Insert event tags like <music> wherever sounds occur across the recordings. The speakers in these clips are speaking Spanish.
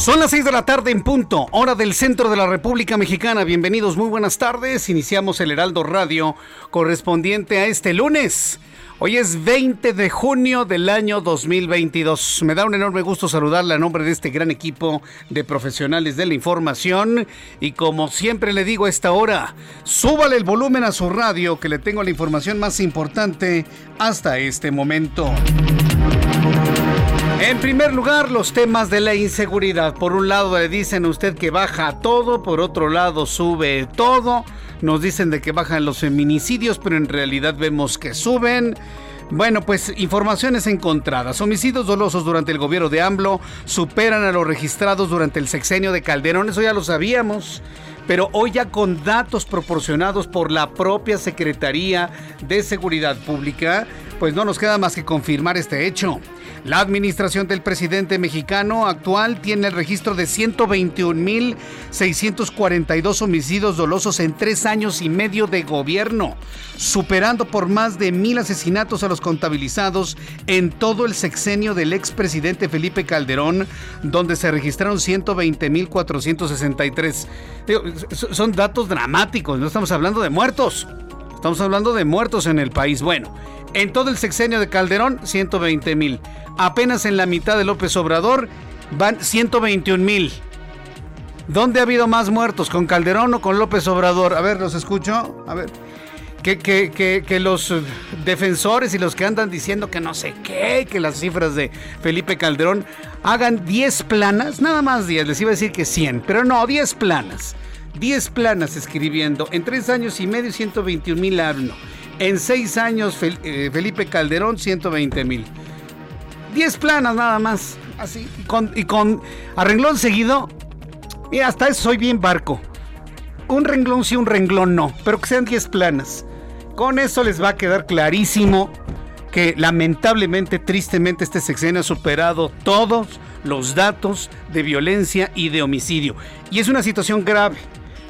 Son las 6 de la tarde en punto, hora del centro de la República Mexicana. Bienvenidos, muy buenas tardes. Iniciamos el Heraldo Radio correspondiente a este lunes. Hoy es 20 de junio del año 2022. Me da un enorme gusto saludarle a nombre de este gran equipo de profesionales de la información. Y como siempre le digo a esta hora, súbale el volumen a su radio que le tengo la información más importante hasta este momento. En primer lugar, los temas de la inseguridad. Por un lado le dicen a usted que baja todo, por otro lado sube todo. Nos dicen de que bajan los feminicidios, pero en realidad vemos que suben. Bueno, pues informaciones encontradas. Homicidios dolosos durante el gobierno de AMLO superan a los registrados durante el sexenio de Calderón. Eso ya lo sabíamos. Pero hoy ya con datos proporcionados por la propia Secretaría de Seguridad Pública, pues no nos queda más que confirmar este hecho. La administración del presidente mexicano actual tiene el registro de 121.642 homicidios dolosos en tres años y medio de gobierno, superando por más de mil asesinatos a los contabilizados en todo el sexenio del expresidente Felipe Calderón, donde se registraron 120.463. Son datos dramáticos, no estamos hablando de muertos. Estamos hablando de muertos en el país. Bueno, en todo el sexenio de Calderón, 120 mil. Apenas en la mitad de López Obrador van 121 mil. ¿Dónde ha habido más muertos? ¿Con Calderón o con López Obrador? A ver, los escucho. A ver. Que, que, que, los defensores y los que andan diciendo que no sé qué, que las cifras de Felipe Calderón hagan 10 planas, nada más 10, les iba a decir que 100, pero no, 10 planas. 10 planas escribiendo. En 3 años y medio, 121 mil hablo. En 6 años, eh, Felipe Calderón, 120 mil. 10 planas nada más. Así. Y con, y con a seguido. Y hasta eso soy bien barco. Un renglón sí, un renglón no. Pero que sean 10 planas. Con eso les va a quedar clarísimo que lamentablemente, tristemente, este sexenio ha superado todos los datos de violencia y de homicidio. Y es una situación grave.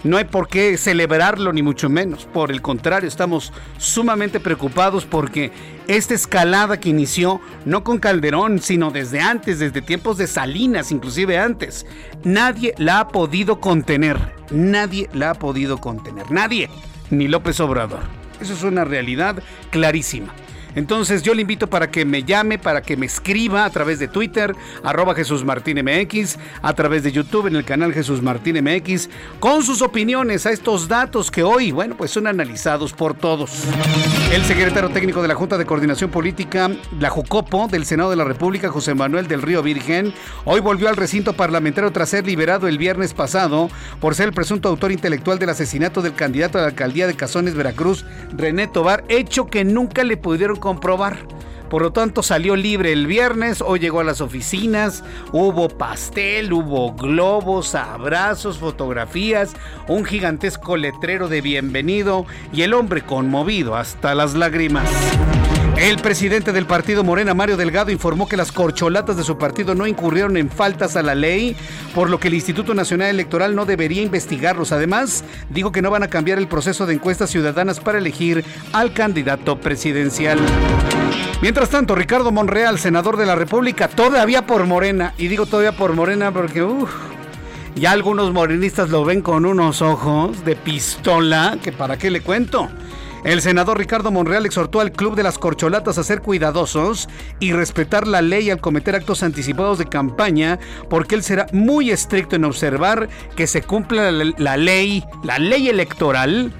No hay por qué celebrarlo ni mucho menos. Por el contrario, estamos sumamente preocupados porque esta escalada que inició no con Calderón, sino desde antes, desde tiempos de Salinas, inclusive antes, nadie la ha podido contener. Nadie la ha podido contener. Nadie. Ni López Obrador. Eso es una realidad clarísima. Entonces yo le invito para que me llame, para que me escriba a través de Twitter, arroba Jesús Martín MX, a través de YouTube en el canal Jesús Martín MX, con sus opiniones a estos datos que hoy, bueno, pues son analizados por todos. El secretario técnico de la Junta de Coordinación Política, la Jucopo, del Senado de la República, José Manuel del Río Virgen, hoy volvió al recinto parlamentario tras ser liberado el viernes pasado por ser el presunto autor intelectual del asesinato del candidato a la alcaldía de Cazones, Veracruz, René Tobar, hecho que nunca le pudieron comprobar. Por lo tanto, salió libre el viernes, hoy llegó a las oficinas, hubo pastel, hubo globos, abrazos, fotografías, un gigantesco letrero de bienvenido y el hombre conmovido hasta las lágrimas. El presidente del partido Morena, Mario Delgado, informó que las corcholatas de su partido no incurrieron en faltas a la ley, por lo que el Instituto Nacional Electoral no debería investigarlos. Además, dijo que no van a cambiar el proceso de encuestas ciudadanas para elegir al candidato presidencial. Mientras tanto, Ricardo Monreal, senador de la República, todavía por Morena, y digo todavía por Morena porque ya algunos morenistas lo ven con unos ojos de pistola, que para qué le cuento. El senador Ricardo Monreal exhortó al Club de las Corcholatas a ser cuidadosos y respetar la ley al cometer actos anticipados de campaña, porque él será muy estricto en observar que se cumpla la, ley, la ley electoral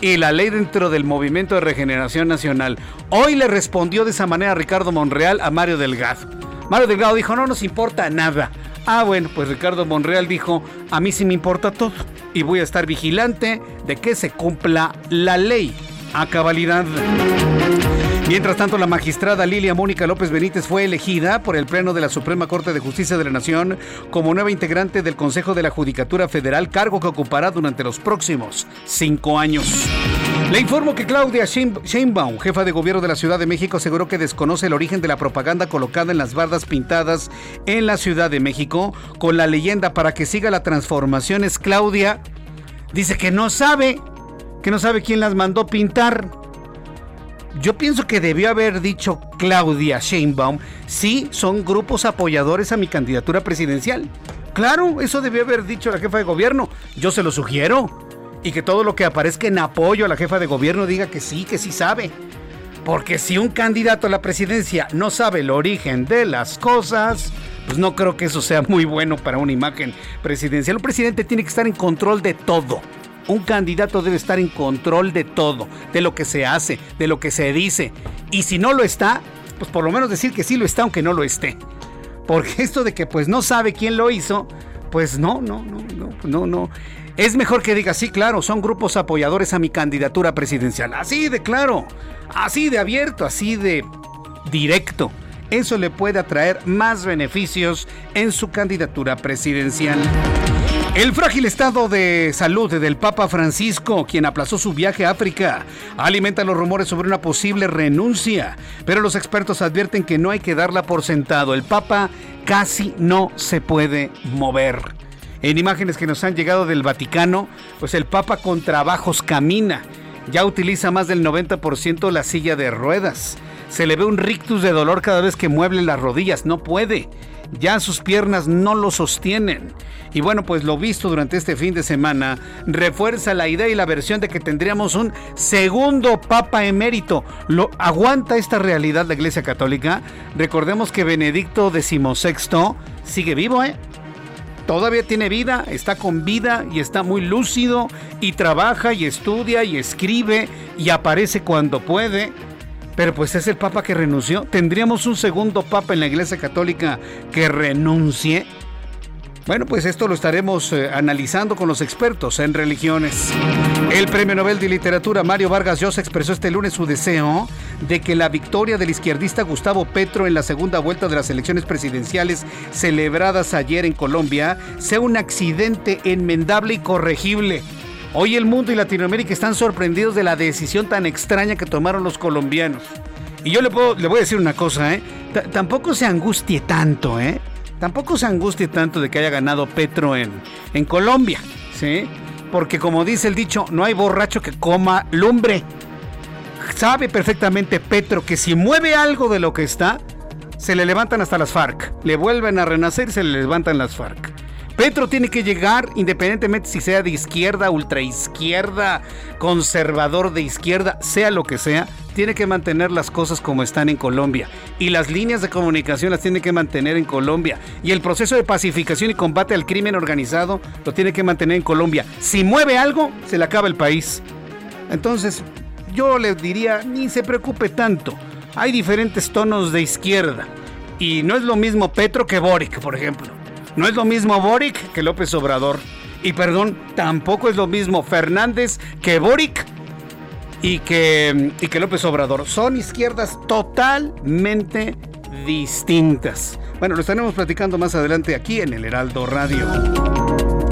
y la ley dentro del Movimiento de Regeneración Nacional. Hoy le respondió de esa manera Ricardo Monreal a Mario Delgado. Mario Delgado dijo, no nos importa nada. Ah, bueno, pues Ricardo Monreal dijo, a mí sí me importa todo y voy a estar vigilante de que se cumpla la ley a cabalidad. Mientras tanto, la magistrada Lilia Mónica López Benítez fue elegida por el Pleno de la Suprema Corte de Justicia de la Nación como nueva integrante del Consejo de la Judicatura Federal, cargo que ocupará durante los próximos cinco años. Le informo que Claudia Sheinbaum, jefa de gobierno de la Ciudad de México, aseguró que desconoce el origen de la propaganda colocada en las bardas pintadas en la Ciudad de México con la leyenda para que siga la transformación. Es Claudia. Dice que no sabe, que no sabe quién las mandó pintar. Yo pienso que debió haber dicho Claudia Sheinbaum, sí, son grupos apoyadores a mi candidatura presidencial. Claro, eso debió haber dicho la jefa de gobierno. Yo se lo sugiero. Y que todo lo que aparezca en apoyo a la jefa de gobierno diga que sí, que sí sabe. Porque si un candidato a la presidencia no sabe el origen de las cosas, pues no creo que eso sea muy bueno para una imagen presidencial. Un presidente tiene que estar en control de todo. Un candidato debe estar en control de todo, de lo que se hace, de lo que se dice. Y si no lo está, pues por lo menos decir que sí lo está aunque no lo esté. Porque esto de que pues no sabe quién lo hizo, pues no, no, no, no, no, no. Es mejor que diga, sí, claro, son grupos apoyadores a mi candidatura presidencial. Así de claro, así de abierto, así de directo. Eso le puede atraer más beneficios en su candidatura presidencial. El frágil estado de salud del Papa Francisco, quien aplazó su viaje a África, alimenta los rumores sobre una posible renuncia, pero los expertos advierten que no hay que darla por sentado. El Papa casi no se puede mover. En imágenes que nos han llegado del Vaticano, pues el Papa con trabajos camina. Ya utiliza más del 90% la silla de ruedas. Se le ve un rictus de dolor cada vez que mueble las rodillas. No puede ya sus piernas no lo sostienen. Y bueno, pues lo visto durante este fin de semana refuerza la idea y la versión de que tendríamos un segundo Papa emérito. ¿Lo aguanta esta realidad la Iglesia Católica? Recordemos que Benedicto XVI sigue vivo, ¿eh? Todavía tiene vida, está con vida y está muy lúcido y trabaja y estudia y escribe y aparece cuando puede pero pues es el Papa que renunció. ¿Tendríamos un segundo Papa en la Iglesia Católica que renuncie? Bueno, pues esto lo estaremos eh, analizando con los expertos en religiones. El Premio Nobel de Literatura Mario Vargas Llosa expresó este lunes su deseo de que la victoria del izquierdista Gustavo Petro en la segunda vuelta de las elecciones presidenciales celebradas ayer en Colombia sea un accidente enmendable y corregible Hoy el mundo y Latinoamérica están sorprendidos de la decisión tan extraña que tomaron los colombianos. Y yo le, puedo, le voy a decir una cosa, ¿eh? tampoco se angustie tanto, ¿eh? Tampoco se angustie tanto de que haya ganado Petro en, en Colombia, ¿sí? Porque como dice el dicho, no hay borracho que coma lumbre. Sabe perfectamente Petro que si mueve algo de lo que está, se le levantan hasta las FARC. Le vuelven a renacer y se le levantan las FARC. Petro tiene que llegar, independientemente si sea de izquierda, ultraizquierda, conservador de izquierda, sea lo que sea, tiene que mantener las cosas como están en Colombia. Y las líneas de comunicación las tiene que mantener en Colombia. Y el proceso de pacificación y combate al crimen organizado lo tiene que mantener en Colombia. Si mueve algo, se le acaba el país. Entonces, yo le diría, ni se preocupe tanto. Hay diferentes tonos de izquierda. Y no es lo mismo Petro que Boric, por ejemplo. No es lo mismo Boric que López Obrador. Y perdón, tampoco es lo mismo Fernández que Boric y que, y que López Obrador. Son izquierdas totalmente distintas. Bueno, lo estaremos platicando más adelante aquí en el Heraldo Radio.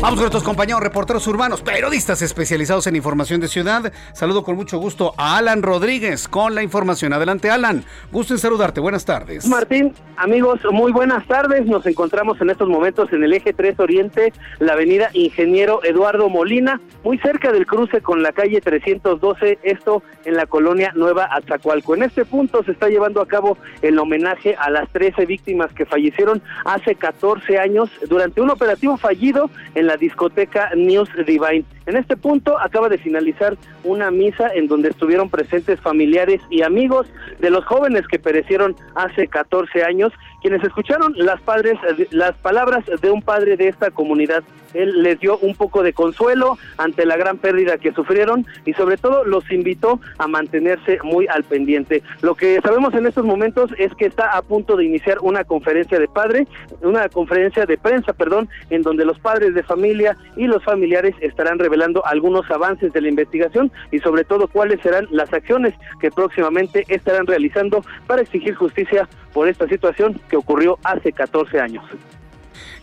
Vamos con nuestros compañeros reporteros urbanos, periodistas especializados en información de ciudad. Saludo con mucho gusto a Alan Rodríguez con la información. Adelante, Alan. Gusto en saludarte. Buenas tardes. Martín, amigos, muy buenas tardes. Nos encontramos en estos momentos en el eje 3 Oriente, la avenida Ingeniero Eduardo Molina, muy cerca del cruce con la calle 312, esto en la colonia Nueva Azacualco. En este punto se está llevando a cabo el homenaje a las 13 víctimas que fallecieron hace 14 años durante un operativo fallido en la discoteca News Divine. En este punto acaba de finalizar una misa en donde estuvieron presentes familiares y amigos de los jóvenes que perecieron hace 14 años, quienes escucharon las padres las palabras de un padre de esta comunidad. Él les dio un poco de consuelo ante la gran pérdida que sufrieron y sobre todo los invitó a mantenerse muy al pendiente. Lo que sabemos en estos momentos es que está a punto de iniciar una conferencia de padre, una conferencia de prensa, perdón, en donde los padres de familia y los familiares estarán revelando algunos avances de la investigación y sobre todo cuáles serán las acciones que próximamente estarán realizando para exigir justicia por esta situación que ocurrió hace 14 años.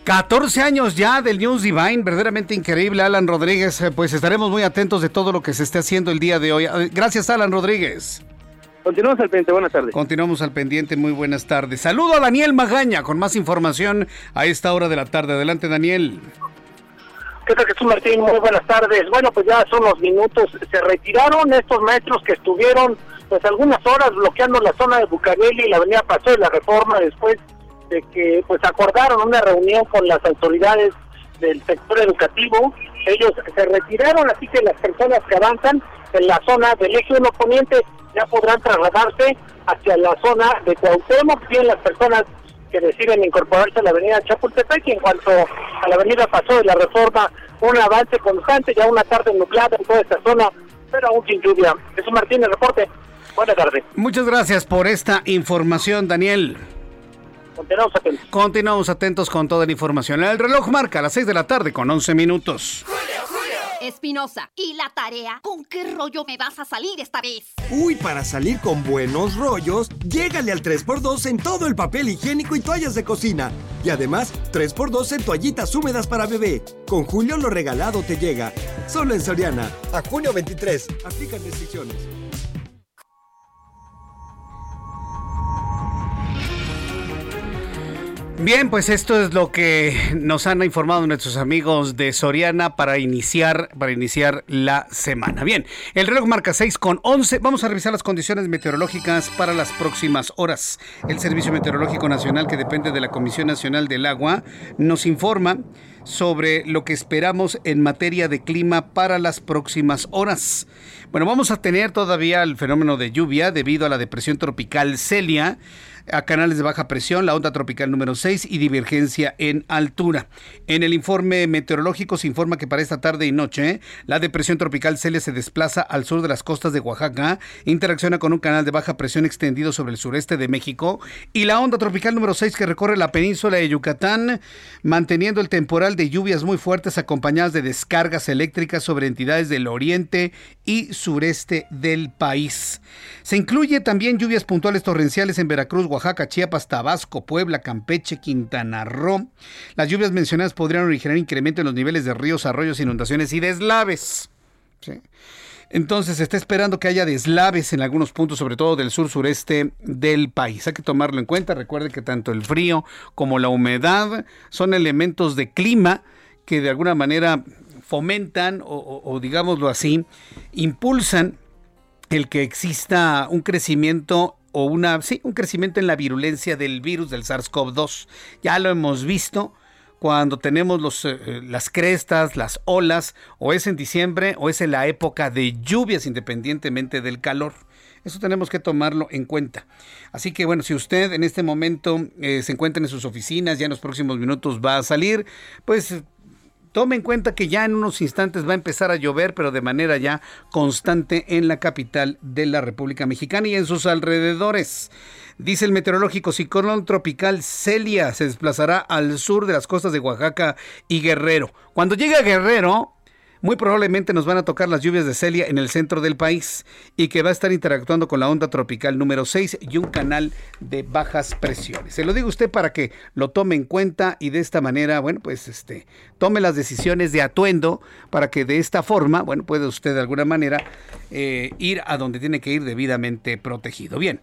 14 años ya del News Divine, verdaderamente increíble, Alan Rodríguez. Eh, pues estaremos muy atentos de todo lo que se esté haciendo el día de hoy. Eh, gracias, Alan Rodríguez. Continuamos al pendiente, buenas tardes. Continuamos al pendiente, muy buenas tardes. Saludo a Daniel Magaña con más información a esta hora de la tarde. Adelante, Daniel. ¿Qué tal Jesús Martín? Muy buenas tardes. Bueno, pues ya son los minutos. Se retiraron estos maestros que estuvieron pues algunas horas bloqueando la zona de Bucareli y la avenida Paso de la Reforma después de que pues acordaron una reunión con las autoridades del sector educativo. Ellos se retiraron, así que las personas que avanzan en la zona del eje 1 poniente ya podrán trasladarse hacia la zona de Cuauhtémoc, bien las personas que deciden incorporarse a la avenida Chapultepec y en cuanto a la avenida Paso de la Reforma, un avance constante, ya una tarde nublada en toda esta zona, pero aún sin lluvia. Jesús Martínez, reporte. Buenas tardes. Muchas gracias por esta información, Daniel. Continuamos atentos. Continuamos atentos con toda la información. El reloj marca a las 6 de la tarde con 11 minutos. Espinosa, ¿y la tarea? ¿Con qué rollo me vas a salir esta vez? Uy, para salir con buenos rollos, llégale al 3x2 en todo el papel higiénico y toallas de cocina. Y además, 3x2 en toallitas húmedas para bebé. Con Julio lo regalado te llega. Solo en Soriana. A junio 23. Aplican restricciones. Bien, pues esto es lo que nos han informado nuestros amigos de Soriana para iniciar, para iniciar la semana. Bien, el reloj marca 6 con 11. Vamos a revisar las condiciones meteorológicas para las próximas horas. El Servicio Meteorológico Nacional, que depende de la Comisión Nacional del Agua, nos informa sobre lo que esperamos en materia de clima para las próximas horas. Bueno, vamos a tener todavía el fenómeno de lluvia debido a la depresión tropical Celia a canales de baja presión, la onda tropical número 6 y divergencia en altura. En el informe meteorológico se informa que para esta tarde y noche la depresión tropical Celia se desplaza al sur de las costas de Oaxaca, interacciona con un canal de baja presión extendido sobre el sureste de México y la onda tropical número 6 que recorre la península de Yucatán, manteniendo el temporal de lluvias muy fuertes acompañadas de descargas eléctricas sobre entidades del oriente y sureste del país. Se incluye también lluvias puntuales torrenciales en Veracruz, Chiapas, Tabasco, Puebla, Campeche, Quintana Roo. Las lluvias mencionadas podrían originar incremento en los niveles de ríos, arroyos, inundaciones y deslaves. Entonces se está esperando que haya deslaves en algunos puntos, sobre todo del sur sureste del país. Hay que tomarlo en cuenta. Recuerde que tanto el frío como la humedad son elementos de clima que de alguna manera fomentan o, o digámoslo así, impulsan el que exista un crecimiento o una, un crecimiento en la virulencia del virus del SARS-CoV-2. Ya lo hemos visto cuando tenemos eh, eh, las crestas, las olas, o es en diciembre o es en la época de lluvias independientemente del calor. Eso tenemos que tomarlo en cuenta. Así que bueno, si usted en este momento eh, se encuentra en sus oficinas, ya en los próximos minutos va a salir, pues Tome en cuenta que ya en unos instantes va a empezar a llover, pero de manera ya constante en la capital de la República Mexicana y en sus alrededores. Dice el meteorológico ciclón tropical Celia se desplazará al sur de las costas de Oaxaca y Guerrero. Cuando llegue a Guerrero, muy probablemente nos van a tocar las lluvias de Celia en el centro del país y que va a estar interactuando con la onda tropical número 6 y un canal de bajas presiones. Se lo digo usted para que lo tome en cuenta y de esta manera, bueno, pues este, tome las decisiones de atuendo para que de esta forma, bueno, puede usted de alguna manera eh, ir a donde tiene que ir debidamente protegido. Bien.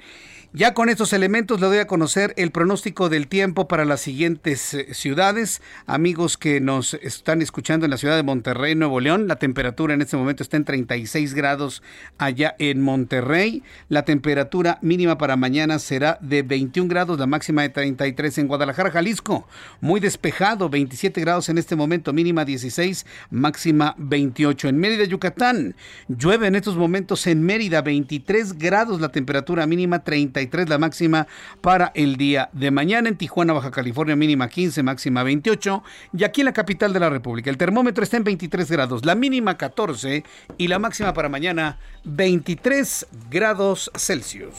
Ya con estos elementos le doy a conocer el pronóstico del tiempo para las siguientes eh, ciudades. Amigos que nos están escuchando en la ciudad de Monterrey, Nuevo León, la temperatura en este momento está en 36 grados allá en Monterrey. La temperatura mínima para mañana será de 21 grados, la máxima de 33 en Guadalajara, Jalisco. Muy despejado, 27 grados en este momento, mínima 16, máxima 28. En Mérida, Yucatán, llueve en estos momentos en Mérida, 23 grados la temperatura mínima, 33 la máxima para el día de mañana. En Tijuana, Baja California, mínima 15, máxima 28. Y aquí en la capital de la República, el termómetro está en 23 grados, la mínima 14 y la máxima para mañana 23 grados Celsius.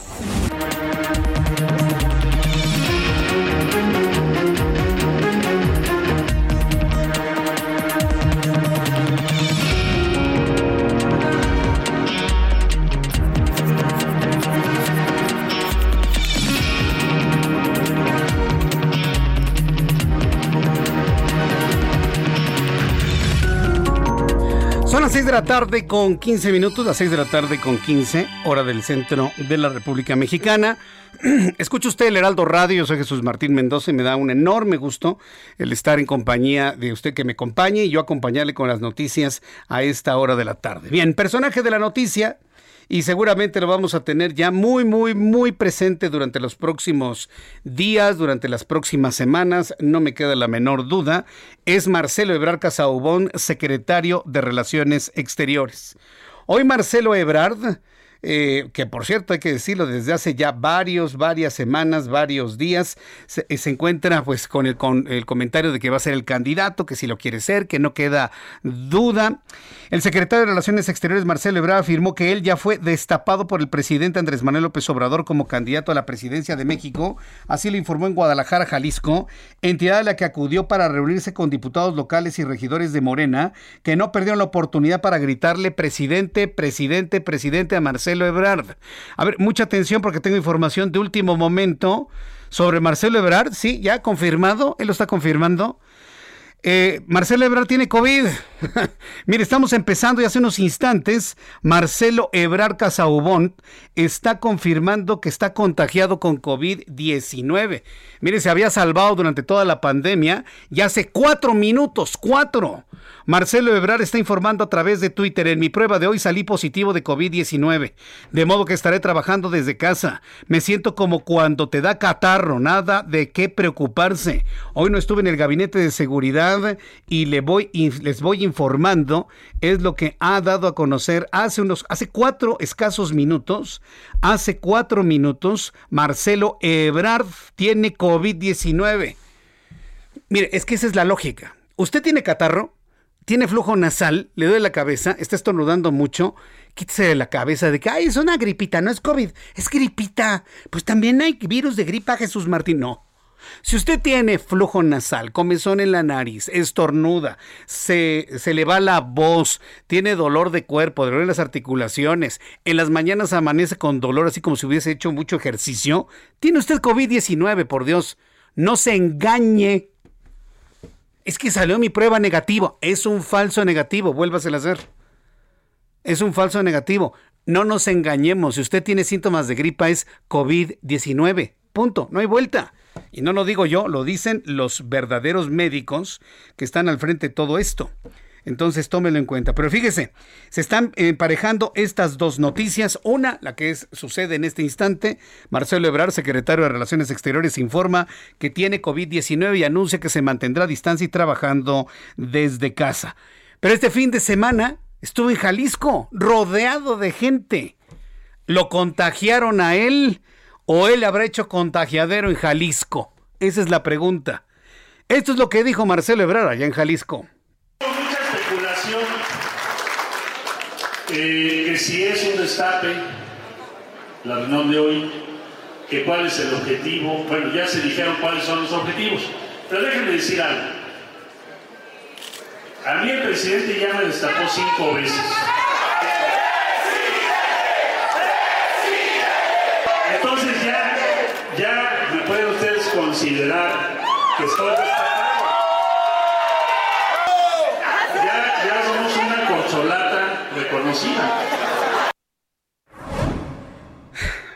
Las 6 de la tarde con 15 minutos, las 6 de la tarde con 15, hora del centro de la República Mexicana. <clears throat> Escucha usted el Heraldo Radio, yo soy Jesús Martín Mendoza y me da un enorme gusto el estar en compañía de usted que me acompañe y yo acompañarle con las noticias a esta hora de la tarde. Bien, personaje de la noticia, y seguramente lo vamos a tener ya muy, muy, muy presente durante los próximos días, durante las próximas semanas, no me queda la menor duda, es Marcelo Ebrard Casaubón, secretario de Relaciones Exteriores. Hoy Marcelo Ebrard eh, que por cierto hay que decirlo, desde hace ya varios, varias semanas, varios días, se, eh, encuentra pues con el, con el comentario de que va a ser el candidato, que si lo quiere ser, que no queda duda. El secretario de Relaciones Exteriores, Marcelo Ebrard, afirmó que él ya fue destapado por el presidente Andrés Manuel López Obrador como candidato a la presidencia de México. Así lo informó en Guadalajara, Jalisco, entidad a la que acudió para reunirse con diputados locales y regidores de Morena, que no perdieron la oportunidad para gritarle presidente, presidente, presidente a Marcelo Marcelo Ebrard. A ver, mucha atención porque tengo información de último momento sobre Marcelo Ebrard. Sí, ya confirmado, él lo está confirmando. Eh, Marcelo Ebrard tiene COVID. <laughs> Mire, estamos empezando y hace unos instantes Marcelo Ebrard Casaubón está confirmando que está contagiado con COVID-19. Mire, se había salvado durante toda la pandemia y hace cuatro minutos, cuatro. Marcelo Ebrard está informando a través de Twitter. En mi prueba de hoy salí positivo de COVID-19, de modo que estaré trabajando desde casa. Me siento como cuando te da catarro, nada de qué preocuparse. Hoy no estuve en el gabinete de seguridad y les voy informando, es lo que ha dado a conocer hace unos, hace cuatro escasos minutos, hace cuatro minutos, Marcelo Ebrard tiene COVID-19. Mire, es que esa es la lógica. Usted tiene catarro, tiene flujo nasal, le duele la cabeza, está estornudando mucho, quítese de la cabeza de que, ay, es una gripita, no es COVID, es gripita. Pues también hay virus de gripa, Jesús Martín. No, si usted tiene flujo nasal, comezón en la nariz, estornuda, se, se le va la voz, tiene dolor de cuerpo, dolor en las articulaciones, en las mañanas amanece con dolor así como si hubiese hecho mucho ejercicio, tiene usted COVID-19, por Dios. No se engañe. Es que salió mi prueba negativo. Es un falso negativo, vuélvaselo a hacer. Es un falso negativo. No nos engañemos. Si usted tiene síntomas de gripa, es COVID-19. Punto. No hay vuelta. Y no lo digo yo, lo dicen los verdaderos médicos que están al frente de todo esto. Entonces tómelo en cuenta. Pero fíjese, se están emparejando estas dos noticias. Una, la que es, sucede en este instante. Marcelo Ebrard, secretario de Relaciones Exteriores, informa que tiene COVID-19 y anuncia que se mantendrá a distancia y trabajando desde casa. Pero este fin de semana estuvo en Jalisco, rodeado de gente. Lo contagiaron a él o él habrá hecho contagiadero en Jalisco? Esa es la pregunta. Esto es lo que dijo Marcelo Ebrard allá en Jalisco. Mucha especulación eh, que si es un destape, la reunión de hoy, que cuál es el objetivo. Bueno, ya se dijeron cuáles son los objetivos, pero déjenme decir algo. A mí el presidente ya me destapó cinco veces. Entonces ya, ya me pueden ustedes considerar que estoy destapado. Ya, ya somos una consolata reconocida.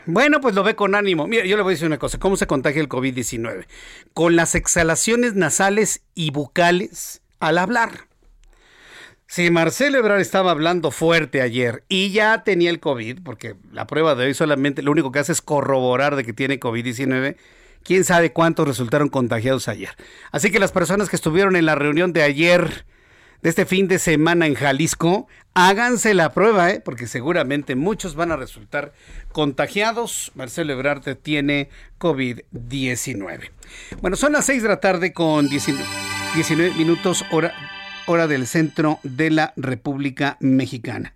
Bueno, pues lo ve con ánimo. Mira, yo le voy a decir una cosa. ¿Cómo se contagia el COVID-19? Con las exhalaciones nasales y bucales al hablar. Si Marcelo Ebrard estaba hablando fuerte ayer y ya tenía el COVID, porque la prueba de hoy solamente lo único que hace es corroborar de que tiene COVID-19, quién sabe cuántos resultaron contagiados ayer. Así que las personas que estuvieron en la reunión de ayer, de este fin de semana en Jalisco, háganse la prueba, ¿eh? porque seguramente muchos van a resultar contagiados. Marcelo Ebrard tiene COVID-19. Bueno, son las 6 de la tarde con 19, 19 minutos hora hora del centro de la República Mexicana.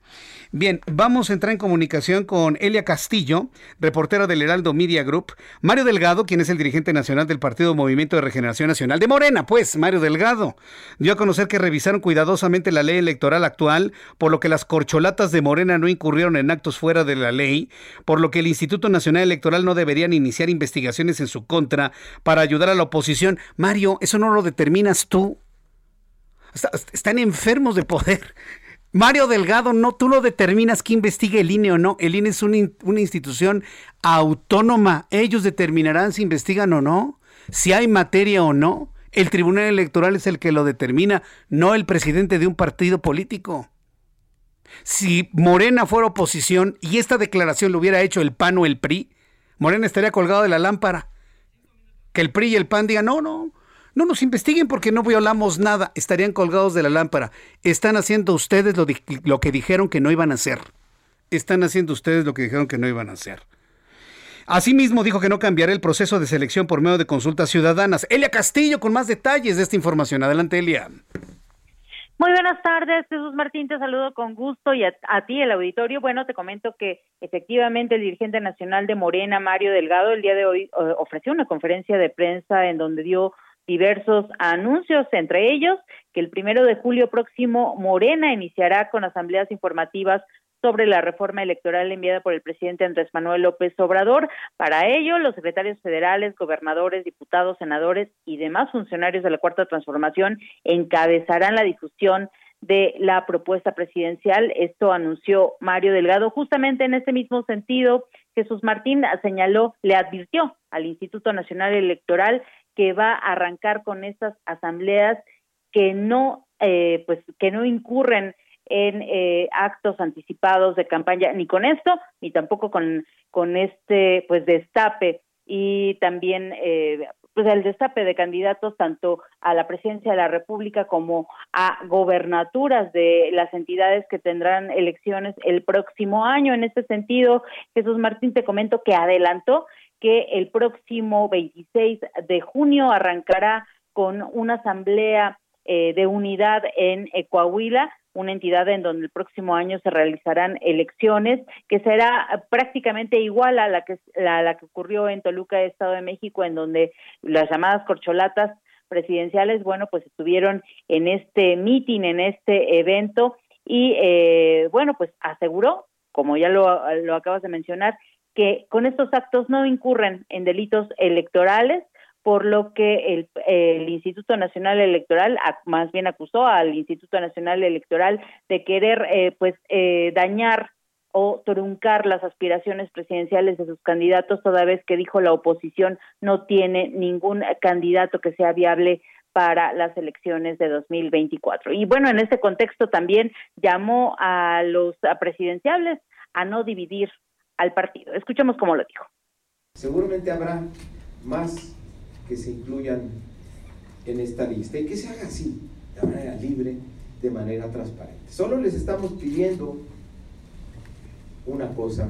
Bien, vamos a entrar en comunicación con Elia Castillo, reportera del Heraldo Media Group, Mario Delgado, quien es el dirigente nacional del Partido Movimiento de Regeneración Nacional de Morena, pues Mario Delgado dio a conocer que revisaron cuidadosamente la ley electoral actual, por lo que las corcholatas de Morena no incurrieron en actos fuera de la ley, por lo que el Instituto Nacional Electoral no deberían iniciar investigaciones en su contra para ayudar a la oposición. Mario, eso no lo determinas tú. Están enfermos de poder. Mario Delgado, no, tú no determinas que investigue el INE o no. El INE es una, una, institución autónoma. Ellos determinarán si investigan o no, si hay materia o no. El Tribunal Electoral es el que lo determina, no el presidente de un partido político. Si Morena fuera oposición y esta declaración lo hubiera hecho el PAN o el PRI, Morena estaría colgado de la lámpara. Que el PRI y el PAN digan, no, no, no nos investiguen porque no violamos nada. Estarían colgados de la lámpara. Están haciendo ustedes lo, lo, que dijeron que no iban a hacer. Están haciendo ustedes lo que dijeron que no iban a hacer. Asimismo, dijo que no cambiará el proceso de selección por medio de consultas ciudadanas. Elia Castillo con más detalles de esta información. Adelante, Elia. Muy buenas tardes, Jesús Martín, te saludo con gusto y a, ti, el auditorio. Bueno, te comento que efectivamente el dirigente nacional de Morena, Mario Delgado, el día de hoy uh, ofreció una conferencia de prensa en donde dio diversos anuncios, entre ellos que el primero de julio próximo Morena iniciará con asambleas informativas sobre la reforma electoral enviada por el presidente Andrés Manuel López Obrador. Para ello, los secretarios federales, gobernadores, diputados, senadores y demás funcionarios de la Cuarta Transformación encabezarán la difusión de la propuesta presidencial. Esto anunció Mario Delgado. Justamente en este mismo sentido, Jesús Martín señaló, le advirtió al Instituto Nacional Electoral que va a arrancar con estas asambleas que no, eh, pues, que no incurren en eh, actos anticipados de campaña, ni con esto, ni tampoco con, con este, pues, destape y también eh, pues el destape de candidatos tanto a la presidencia de la República como a gobernaturas de las entidades que tendrán elecciones el próximo año. En este sentido, Jesús Martín te comento que adelantó que el próximo 26 de junio arrancará con una asamblea eh, de unidad en Coahuila, una entidad en donde el próximo año se realizarán elecciones, que será prácticamente igual a la que, la que ocurrió en Toluca, Estado de México, en donde las llamadas corcholatas presidenciales, bueno, pues estuvieron en este meeting, en este evento, y eh, bueno, pues aseguró, como ya lo, lo acabas de mencionar, que con estos actos no incurren en delitos electorales, por lo que el, Instituto Nacional Electoral más bien acusó al Instituto Nacional Electoral de querer eh, pues eh, dañar o truncar las aspiraciones presidenciales de sus candidatos, toda vez que dijo la oposición no tiene ningún candidato que sea viable para las elecciones de 2024. Y bueno, en este contexto también llamó a los presidenciables a no dividir al partido. Escuchemos cómo lo dijo. Seguramente habrá más que se incluyan en esta lista y que se haga así, de manera libre, de manera transparente. Solo les estamos pidiendo una cosa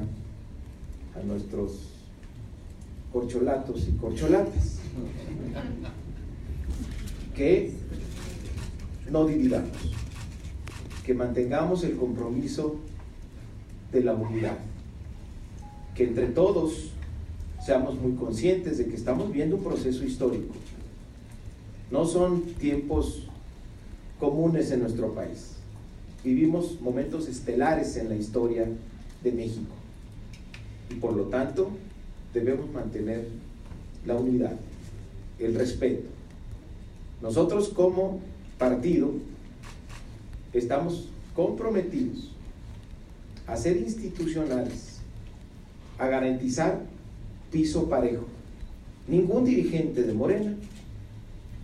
a nuestros corcholatos y corcholatas, que no dividamos, que mantengamos el compromiso de la unidad que entre todos seamos muy conscientes de que estamos viendo un proceso histórico. No son tiempos comunes en nuestro país. Vivimos momentos estelares en la historia de México. Y por lo tanto, debemos mantener la unidad, el respeto. Nosotros como partido estamos comprometidos a ser institucionales a garantizar piso parejo. Ningún dirigente de Morena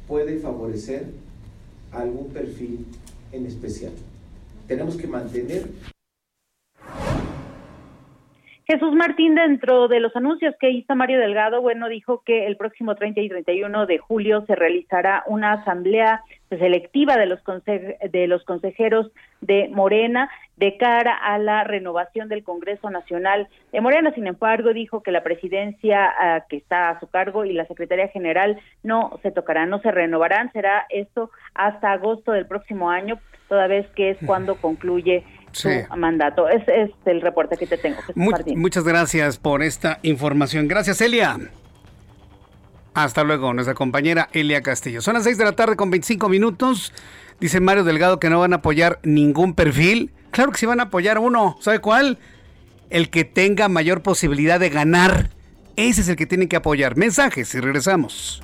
puede favorecer algún perfil en especial. Tenemos que mantener Jesús Martín, dentro de los anuncios que hizo Mario Delgado, bueno, dijo que el próximo 30 y 31 de julio se realizará una asamblea selectiva de los, de los consejeros de Morena de cara a la renovación del Congreso Nacional de Morena. Sin embargo, dijo que la presidencia ah, que está a su cargo y la Secretaría General no se tocarán, no se renovarán. Será esto hasta agosto del próximo año, toda vez que es cuando concluye mandato. Es, es el reporte que te tengo. muchas gracias por esta información. Gracias, Elia. Hasta luego, nuestra compañera Elia Castillo. Son las 6 de la tarde con 25 minutos. Dice Mario Delgado que no van a apoyar ningún perfil. Claro que sí van a apoyar uno. ¿Sabe cuál? El que tenga mayor posibilidad de ganar. Ese es el que tienen que apoyar. Mensajes y regresamos.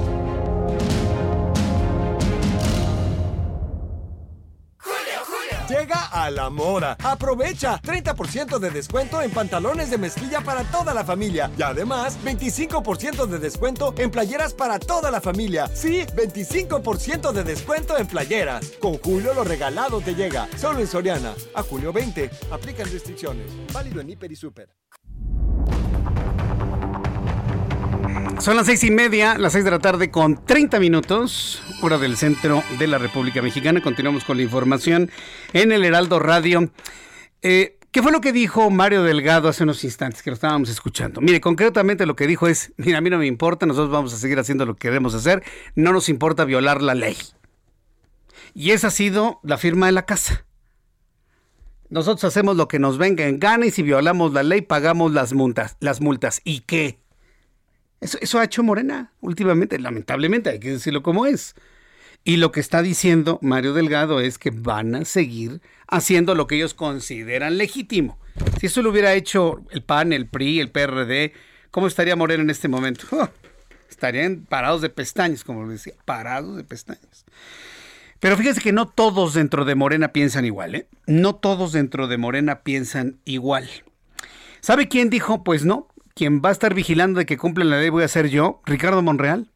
Llega a la mora. Aprovecha 30% de descuento en pantalones de mezclilla para toda la familia. Y además, 25% de descuento en playeras para toda la familia. Sí, 25% de descuento en playeras. Con Julio lo regalado te llega. Solo en Soriana. A julio 20. Aplican restricciones. Válido en Hiper y Super. Son las seis y media, las seis de la tarde con 30 minutos, hora del centro de la República Mexicana. Continuamos con la información en el Heraldo Radio. Eh, ¿Qué fue lo que dijo Mario Delgado hace unos instantes que lo estábamos escuchando? Mire, concretamente lo que dijo es, mira, a mí no me importa, nosotros vamos a seguir haciendo lo que queremos hacer, no nos importa violar la ley. Y esa ha sido la firma de la casa. Nosotros hacemos lo que nos venga en gana y si violamos la ley pagamos las multas. Las multas. ¿Y qué? Eso, ha hecho Morena últimamente, lamentablemente, hay que decirlo como es. Y lo que está diciendo Mario Delgado es que van a seguir haciendo lo que ellos consideran legítimo. Si eso lo hubiera hecho el PAN, el PRI, el PRD, ¿cómo estaría Morena en este momento? <laughs> estarían parados de pestañas, como lo decía, parados de pestañas. Pero fíjese que no todos dentro de Morena piensan igual, ¿eh? No todos dentro de Morena piensan igual. ¿Sabe quién dijo? Pues no, quien va a estar vigilando de que cumplan la ley voy a ser yo, Ricardo Monreal,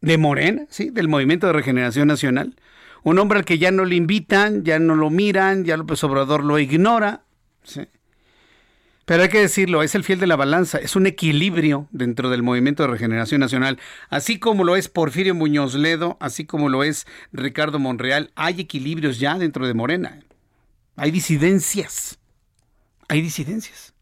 de Morena, ¿sí? Del Movimiento de Regeneración Nacional. Un hombre al que ya no le invitan, ya no lo miran, ya López Obrador lo ignora. ¿sí? Pero hay que decirlo, es el fiel de la balanza, es un equilibrio dentro del Movimiento de Regeneración Nacional. Así como lo es Porfirio Muñoz Ledo, así como lo es Ricardo Monreal, hay equilibrios ya dentro de Morena. Hay disidencias. Hay disidencias.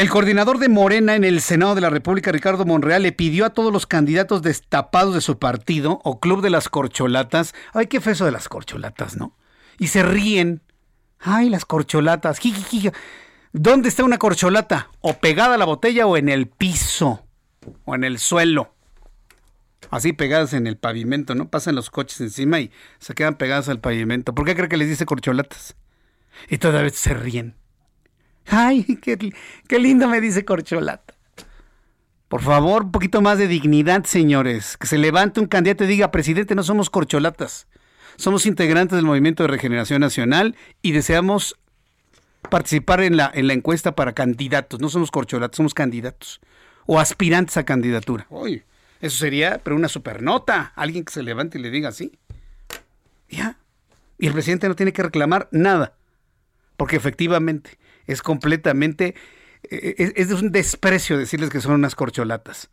El coordinador de Morena en el Senado de la República, Ricardo Monreal, le pidió a todos los candidatos destapados de su partido o Club de las Corcholatas, ay, qué feso de las corcholatas, ¿no? Y se ríen. Ay, las corcholatas. ¿Dónde está una corcholata? O pegada a la botella o en el piso o en el suelo. Así pegadas en el pavimento, ¿no? Pasan los coches encima y se quedan pegadas al pavimento. ¿Por qué cree que les dice corcholatas? Y todavía se ríen. Ay, qué, lindo me dice Corcholata. Por favor, un poquito más de dignidad, señores. Que se levante un candidato y diga, presidente, no somos corcholatas. Somos integrantes del Movimiento de Regeneración Nacional y deseamos participar en la, en la encuesta para candidatos. No somos corcholatas, somos candidatos. O aspirantes a candidatura. Uy, eso sería, pero una supernota. Alguien que se levante y le diga así. Ya. Y el presidente no tiene que reclamar nada. Porque efectivamente es completamente, eh, es, un desprecio decirles que son unas corcholatas.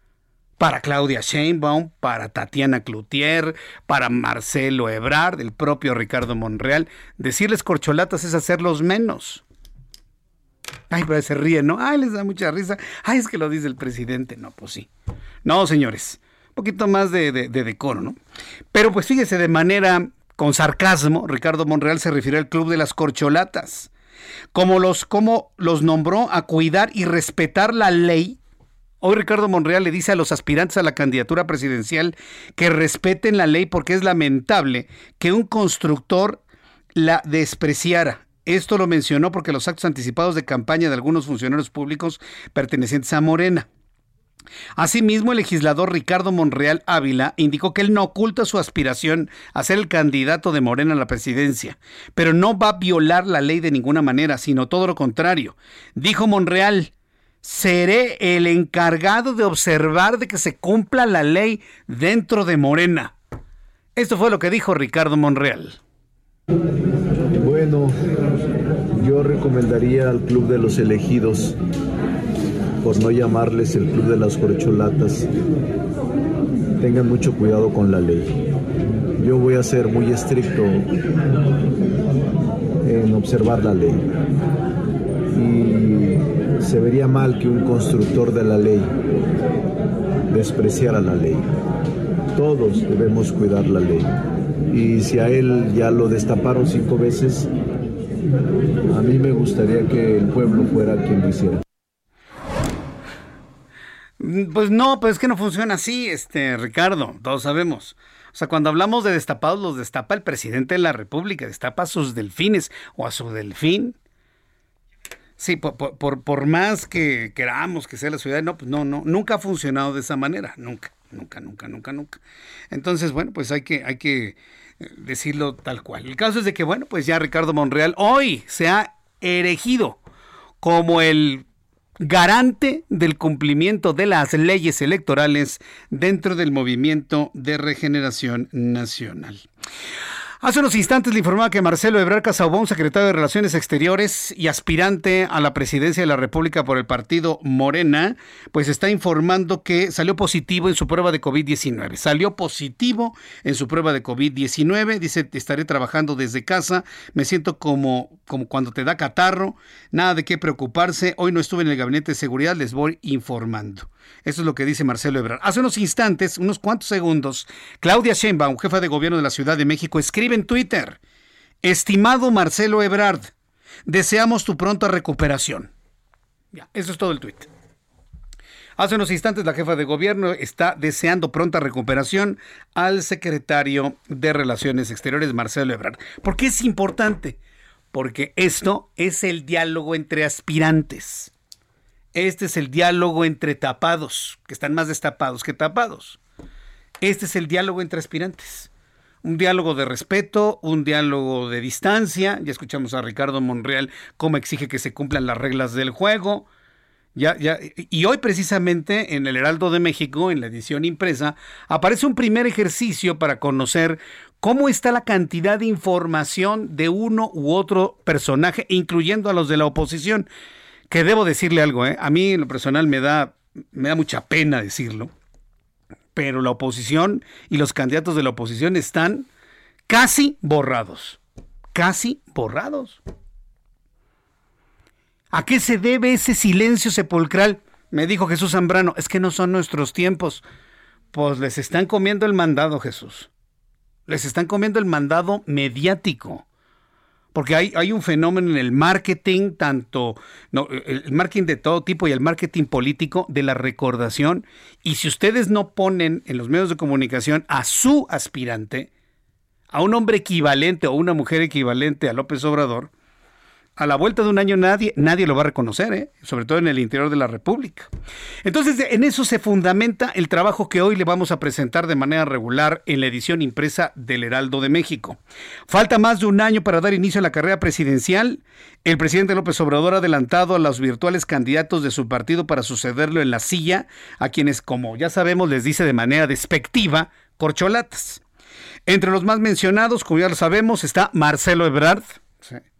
para Claudia Sheinbaum, para Tatiana Cloutier, para Marcelo Ebrard, el propio Ricardo Monreal. Decirles corcholatas es hacerlos menos. Ay, pero se ríen, ¿no? Ay, les da mucha risa. Ay, es que lo dice el presidente. No, pues sí. No, señores. Un poquito más de, de decoro, ¿no? Pero pues fíjese, de manera con sarcasmo, Ricardo Monreal se refirió al Club de las Corcholatas. Como los, como los nombró a cuidar y respetar la ley Hoy Ricardo Monreal le dice a los aspirantes a la candidatura presidencial que respeten la ley porque es lamentable que un constructor la despreciara. Esto lo mencionó porque los actos anticipados de campaña de algunos funcionarios públicos pertenecientes a Morena. Asimismo, el legislador Ricardo Monreal Ávila indicó que él no oculta su aspiración a ser el candidato de Morena a la presidencia, pero no va a violar la ley de ninguna manera, sino todo lo contrario. Dijo Monreal, seré el encargado de observar de que se cumpla la ley dentro de Morena. Esto fue lo que dijo Ricardo Monreal. Bueno, yo recomendaría al Club de los Elegidos, por no llamarles el Club de las Corcholatas, tengan mucho cuidado con la ley. Yo voy a ser muy estricto en observar la ley. Y se vería mal que un constructor de la ley despreciara la ley. Todos debemos cuidar la ley. Y si a él ya lo destaparon cinco veces, a mí me gustaría que el pueblo fuera quien lo hiciera. Pues no, pues es que no funciona así, este Ricardo, todos sabemos. O sea, cuando hablamos de destapados, los destapa el presidente de la República, destapa a sus delfines o a su delfín. Sí, por, más que queramos que sea la ciudad, no, pues no, no, nunca ha funcionado de esa manera, nunca, nunca, nunca, nunca, nunca. Entonces, bueno, pues hay que, hay que eh, decirlo tal cual. El caso es de que, bueno, pues ya Ricardo Monreal hoy se ha erigido como el garante del cumplimiento de las leyes electorales dentro del movimiento de regeneración nacional. Hace unos instantes le informaba que Marcelo Ebrard Casaubón, secretario de Relaciones Exteriores y aspirante a la presidencia de la República por el partido Morena, pues está informando que salió positivo en su prueba de COVID-19. Salió positivo en su prueba de COVID-19. Dice, estaré trabajando desde casa. Me siento como, como cuando te da catarro. Nada de qué preocuparse. Hoy no estuve en el gabinete de seguridad. Les voy informando. Eso es lo que dice Marcelo Ebrard. Hace unos instantes, unos cuantos segundos, Claudia Sheinbaum, jefa de gobierno de la Ciudad de México, escribe en Twitter, estimado Marcelo Ebrard, deseamos tu pronta recuperación. Ya, eso es todo el tuit. Hace unos instantes la jefa de gobierno está deseando pronta recuperación al secretario de Relaciones Exteriores, Marcelo Ebrard. ¿Por qué es importante? Porque esto es el diálogo entre aspirantes. Este es el diálogo entre tapados, que están más destapados que tapados. Este es el diálogo entre aspirantes. Un diálogo de respeto, un diálogo de distancia. Ya escuchamos a Ricardo Monreal cómo exige que se cumplan las reglas del juego. Ya, ya, y hoy precisamente en el Heraldo de México, en la edición impresa, aparece un primer ejercicio para conocer cómo está la cantidad de información de uno u otro personaje, incluyendo a los de la oposición que debo decirle algo, ¿eh? a mí en lo personal me da, me da mucha pena decirlo, pero la oposición y los candidatos de la oposición están casi borrados, casi borrados. ¿A qué se debe ese silencio sepulcral? Me dijo Jesús Zambrano, es que no son nuestros tiempos. Pues les están comiendo el mandado, Jesús. Les están comiendo el mandado mediático porque hay, hay un fenómeno en el marketing, tanto no, el marketing de todo tipo y el marketing político de la recordación. Y si ustedes no ponen en los medios de comunicación a su aspirante, a un hombre equivalente o una mujer equivalente a López Obrador, a la vuelta de un año nadie, nadie lo va a reconocer, ¿eh? sobre todo en el interior de la República. Entonces, en eso se fundamenta el trabajo que hoy le vamos a presentar de manera regular en la edición impresa del Heraldo de México. Falta más de un año para dar inicio a la carrera presidencial. El presidente López Obrador ha adelantado a los virtuales candidatos de su partido para sucederlo en la silla, a quienes, como ya sabemos, les dice de manera despectiva, corcholatas. Entre los más mencionados, como ya lo sabemos, está Marcelo Ebrard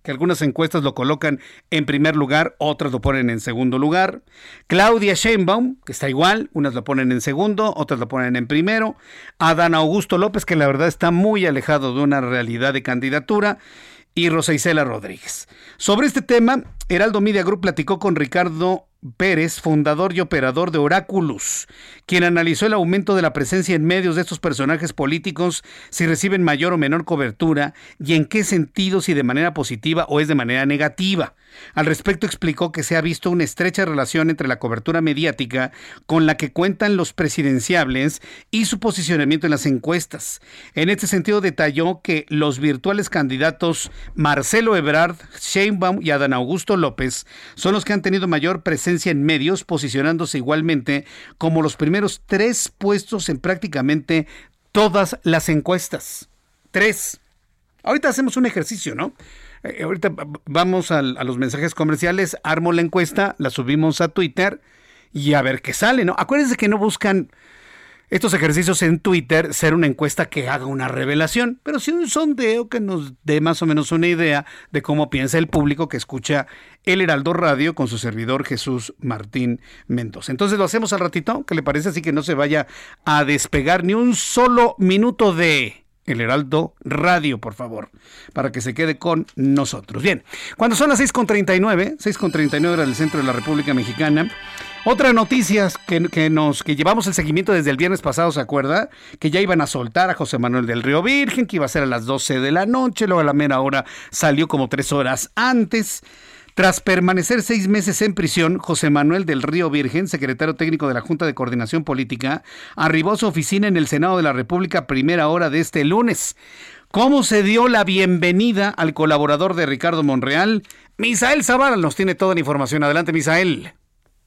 que algunas encuestas lo colocan en primer lugar, otras lo ponen en segundo lugar. Claudia Sheinbaum, que está igual, unas lo ponen en segundo, otras lo ponen en primero. Adán Augusto López, que la verdad está muy alejado de una realidad de candidatura. Y Rosa Isela Rodríguez. Sobre este tema, Heraldo Media Group platicó con Ricardo Pérez, fundador y operador de Oráculos, quien analizó el aumento de la presencia en medios de estos personajes políticos, si reciben mayor o menor cobertura y en qué sentido, si de manera positiva o es de manera negativa. Al respecto explicó que se ha visto una estrecha relación entre la cobertura mediática con la que cuentan los presidenciables y su posicionamiento en las encuestas. En este sentido detalló que los virtuales candidatos Marcelo Ebrard, Sheinbaum y Adán Augusto López son los que han tenido mayor presencia en medios, posicionándose igualmente como los primeros tres puestos en prácticamente todas las encuestas. Tres. Ahorita hacemos un ejercicio, ¿no? Eh, ahorita vamos a, los mensajes comerciales, armo la encuesta, la subimos a Twitter y a ver qué sale, ¿no? Acuérdense que no buscan estos ejercicios en Twitter ser una encuesta que haga una revelación, pero sí un sondeo que nos dé más o menos una idea de cómo piensa el público que escucha el Heraldo Radio con su servidor Jesús Martín Mendoza. Entonces lo hacemos al ratito, que le parece así que no se vaya a despegar ni un solo minuto de el Heraldo Radio, por favor, para que se quede con nosotros. Bien, cuando son las 6.39, 6.39 era el centro de la República Mexicana, otra noticia que, que, nos, que llevamos el seguimiento desde el viernes pasado, ¿se acuerda? Que ya iban a soltar a José Manuel del Río Virgen, que iba a ser a las 12 de la noche, luego a la mera hora salió como tres horas antes. Tras permanecer seis meses en prisión, José Manuel del Río Virgen, secretario técnico de la Junta de Coordinación Política, arribó a su oficina en el Senado de la República primera hora de este lunes. ¿Cómo se dio la bienvenida al colaborador de Ricardo Monreal? Misael Zavala nos tiene toda la información. Adelante, Misael.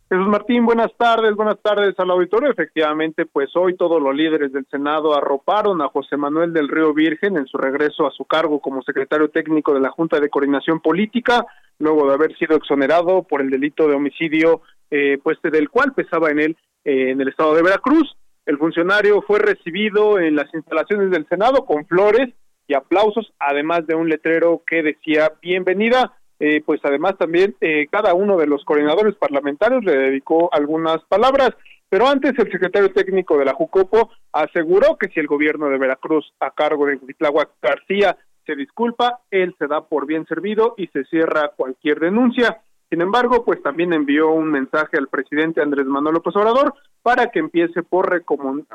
Jesús Martín, buenas tardes, buenas tardes al auditorio. Efectivamente, pues hoy todos los líderes del Senado arroparon a José Manuel del Río Virgen en su regreso a su cargo como secretario técnico de la Junta de Coordinación Política luego de haber sido exonerado por el delito de homicidio, eh, pues del cual pesaba en él eh, en el estado de Veracruz. El funcionario fue recibido en las instalaciones del Senado con flores y aplausos, además de un letrero que decía bienvenida. Eh, pues además también eh, cada uno de los coordinadores parlamentarios le dedicó algunas palabras. Pero antes el secretario técnico de la Jucopo aseguró que si el gobierno de Veracruz a cargo de Huitláhuac García disculpa, él se da por bien servido y se cierra cualquier denuncia. Sin embargo, pues también envió un mensaje al presidente Andrés Manuel López Obrador para que empiece por,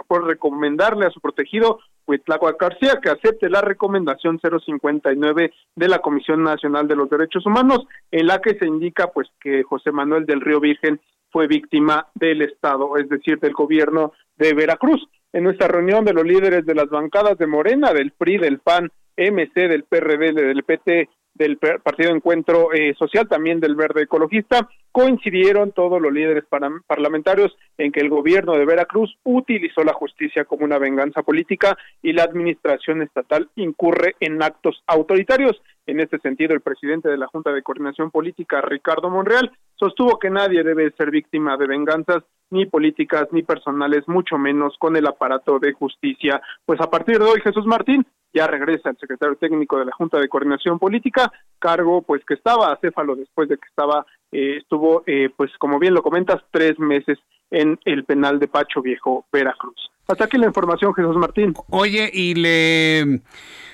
por recomendarle a su protegido Huitlacoa García que acepte la recomendación 059 de la Comisión Nacional de los Derechos Humanos, en la que se indica pues que José Manuel del Río Virgen fue víctima del Estado, es decir, del gobierno de Veracruz. En nuestra reunión de los líderes de las bancadas de Morena, del PRI, del PAN MC, del PRD, del PT, del Partido Encuentro eh, Social, también del Verde Ecologista, coincidieron todos los líderes parlamentarios en que el gobierno de Veracruz utilizó la justicia como una venganza política y la administración estatal incurre en actos autoritarios. En este sentido, el presidente de la Junta de Coordinación Política, Ricardo Monreal, sostuvo que nadie debe ser víctima de venganzas ni políticas ni personales, mucho menos con el aparato de justicia. Pues a partir de hoy, Jesús Martín ya regresa el secretario técnico de la Junta de Coordinación Política, cargo pues que estaba acéfalo después de que estaba eh, estuvo eh, pues como bien lo comentas tres meses en el penal de Pacho Viejo, Veracruz. Hasta aquí la información, Jesús Martín. Oye, y le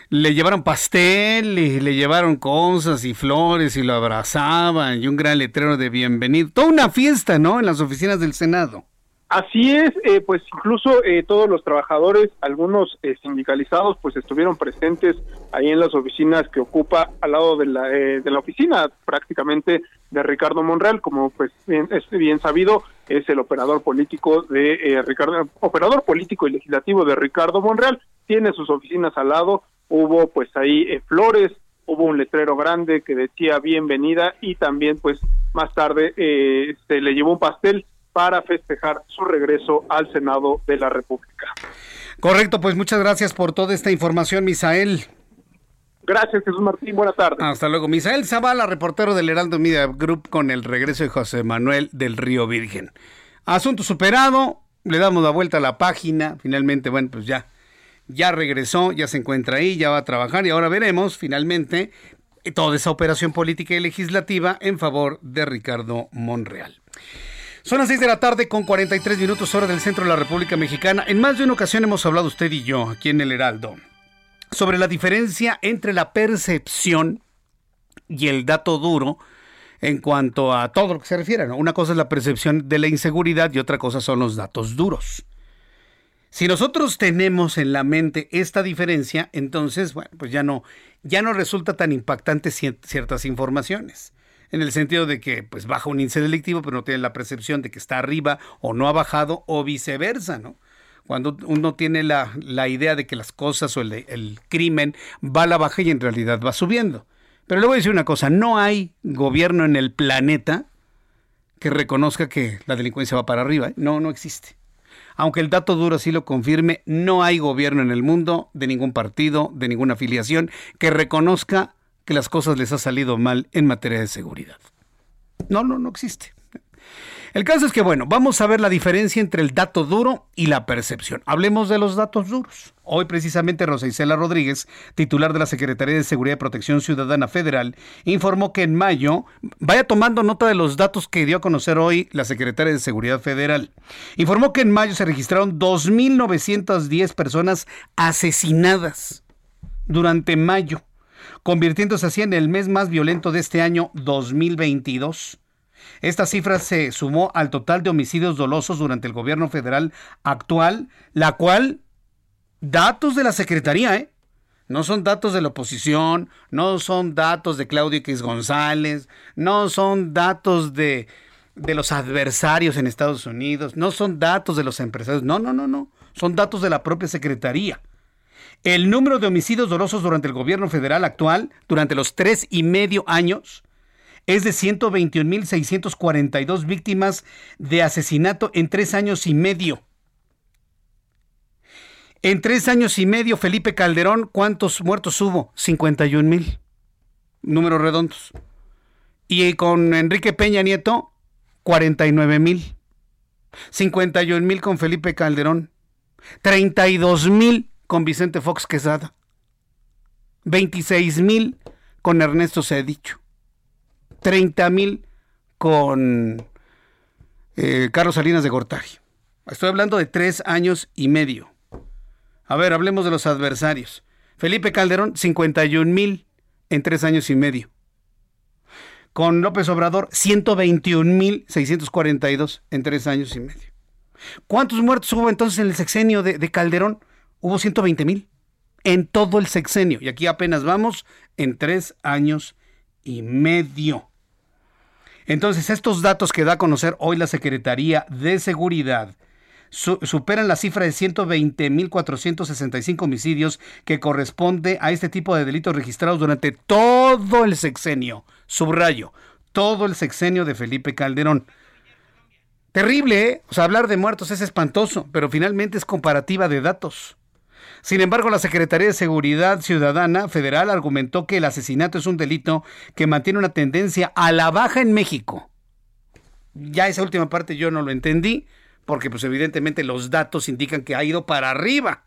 le llevaron pastel y le llevaron cosas y flores y lo abrazaban y un gran letrero de bienvenido. Toda una fiesta, ¿no? En las oficinas del Senado. Así es, eh, pues incluso eh, todos los trabajadores, algunos eh, sindicalizados, pues estuvieron presentes ahí en las oficinas que ocupa al lado de la, de la oficina prácticamente de Ricardo Monreal, como pues bien, es bien sabido, es el operador político de Ricardo, operador político y legislativo de Ricardo Monreal, tiene sus oficinas al lado, hubo pues ahí eh, flores, hubo un letrero grande que decía bienvenida y también pues más tarde eh, se le llevó un pastel para festejar su regreso al Senado de la República. Correcto, pues muchas gracias por toda esta información, Misael. Gracias, Jesús Martín. Buenas tardes. Hasta luego. Misael Zavala, reportero del Heraldo Media Group, con el regreso de José Manuel del Río Virgen. Asunto superado, le damos la vuelta a la página. Finalmente, bueno, pues ya ya regresó, ya se encuentra ahí, ya va a trabajar y ahora veremos finalmente toda esa operación política y legislativa en favor de Ricardo Monreal. Son las 6 de la tarde con 43 minutos hora del centro de la República Mexicana. En más de una ocasión hemos hablado usted y yo aquí en el Heraldo sobre la diferencia entre la percepción y el dato duro en cuanto a todo lo que se refiere. Una cosa es la percepción de la inseguridad y otra cosa son los datos duros. Si nosotros tenemos en la mente esta diferencia, entonces, bueno, pues ya no, ya no resulta tan impactante ciertas informaciones. En el sentido de que, pues, baja un índice delictivo, pero no tiene la percepción de que está arriba o no ha bajado, o viceversa, ¿no? Cuando uno tiene la, idea de que las cosas o el, el crimen va a la baja y en realidad va subiendo. Pero le voy a decir una cosa, no hay gobierno en el planeta que reconozca que la delincuencia va para arriba. ¿eh? No, no existe. Aunque el dato duro así lo confirme, no hay gobierno en el mundo, de ningún partido, de ninguna afiliación, que reconozca que las cosas les ha salido mal en materia de seguridad. No, no, no existe. El caso es que, bueno, vamos a ver la diferencia entre el dato duro y la percepción. Hablemos de los datos duros. Hoy precisamente Rosa Isela Rodríguez, titular de la Secretaría de Seguridad y Protección Ciudadana Federal, informó que en mayo, vaya tomando nota de los datos que dio a conocer hoy la Secretaria de Seguridad Federal, informó que en mayo se registraron 2.910 personas asesinadas durante mayo, convirtiéndose así en el mes más violento de este año 2022. Esta cifra se sumó al total de homicidios dolosos durante el gobierno federal actual, la cual, datos de la Secretaría, ¿eh? No son datos de la oposición, no son datos de Claudio X González, no son datos de, de los adversarios en Estados Unidos, no son datos de los empresarios, no, no, no, no, son datos de la propia Secretaría. El número de homicidios dolosos durante el gobierno federal actual, durante los tres y medio años, es de 121.642 víctimas de asesinato en tres años y medio. En tres años y medio, Felipe Calderón, ¿cuántos muertos hubo? 51 mil. Números redondos. Y con Enrique Peña Nieto, 49 mil. 51 mil con Felipe Calderón. 32 mil con Vicente Fox Quesada. 26 mil con Ernesto Cedicho. 30 mil con eh, Carlos Salinas de Gortari. Estoy hablando de tres años y medio. A ver, hablemos de los adversarios. Felipe Calderón, 51 mil en tres años y medio. Con López Obrador, 121 mil 642 en tres años y medio. ¿Cuántos muertos hubo entonces en el sexenio de, de Calderón? Hubo 120 mil en todo el sexenio. Y aquí apenas vamos en tres años y medio. Entonces, estos datos que da a conocer hoy la Secretaría de Seguridad superan la cifra de 120.465 homicidios que corresponde a este tipo de delitos registrados durante todo el sexenio. Subrayo, todo el sexenio de Felipe Calderón. Terrible, ¿eh? O sea, hablar de muertos es espantoso, pero finalmente es comparativa de datos. Sin embargo, la Secretaría de Seguridad Ciudadana Federal argumentó que el asesinato es un delito que mantiene una tendencia a la baja en México. Ya esa última parte yo no lo entendí, porque pues evidentemente los datos indican que ha ido para arriba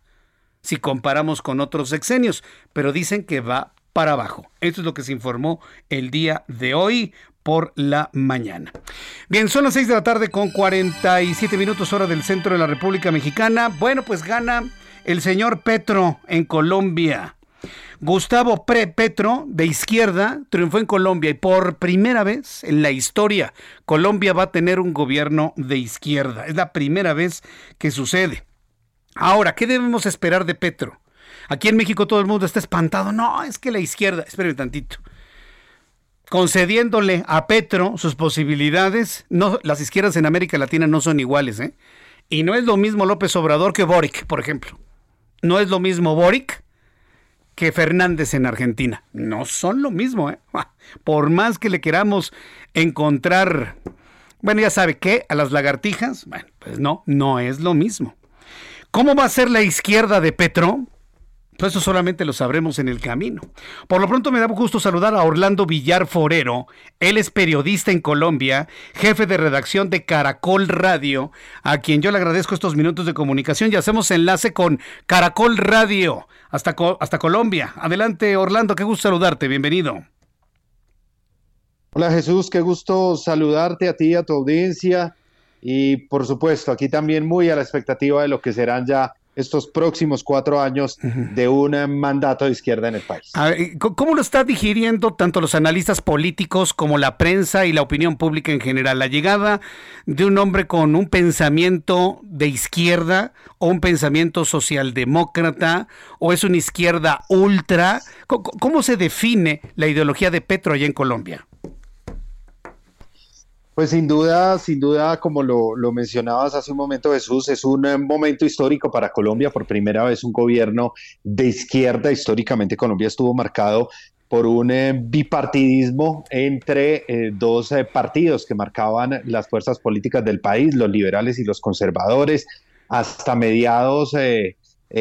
si comparamos con otros sexenios, pero dicen que va para abajo. Esto es lo que se informó el día de hoy por la mañana. Bien, son las 6 de la tarde con 47 minutos hora del centro de la República Mexicana. Bueno, pues gana el señor Petro en Colombia. Gustavo Pre Petro, de izquierda, triunfó en Colombia y por primera vez en la historia Colombia va a tener un gobierno de izquierda. Es la primera vez que sucede. Ahora, ¿qué debemos esperar de Petro? Aquí en México todo el mundo está espantado. No, es que la izquierda, espérenme tantito. Concediéndole a Petro sus posibilidades, no, las izquierdas en América Latina no son iguales, ¿eh? Y no es lo mismo López Obrador que Boric, por ejemplo. No es lo mismo Boric que Fernández en Argentina. No son lo mismo, ¿eh? <laughs> Por más que le queramos encontrar, bueno, ya sabe qué, a las lagartijas, bueno, pues no, no es lo mismo. ¿Cómo va a ser la izquierda de Petro? Pues eso solamente lo sabremos en el camino. Por lo pronto me da gusto saludar a Orlando Villar Forero. Él es periodista en Colombia, jefe de redacción de Caracol Radio, a quien yo le agradezco estos minutos de comunicación y hacemos enlace con Caracol Radio hasta, hasta Colombia. Adelante Orlando, qué gusto saludarte, bienvenido. Hola Jesús, qué gusto saludarte a ti a tu audiencia y por supuesto aquí también muy a la expectativa de lo que serán ya estos próximos cuatro años de un mandato de izquierda en el país. ¿Cómo lo está digiriendo tanto los analistas políticos como la prensa y la opinión pública en general? La llegada de un hombre con un pensamiento de izquierda o un pensamiento socialdemócrata o es una izquierda ultra. ¿Cómo se define la ideología de Petro allá en Colombia? Pues sin duda, sin duda, como lo, mencionabas hace un momento, Jesús, es un eh, momento histórico para Colombia. Por primera vez un gobierno de izquierda. Históricamente Colombia estuvo marcado por un eh, bipartidismo entre eh, dos partidos que marcaban las fuerzas políticas del país, los liberales y los conservadores, hasta mediados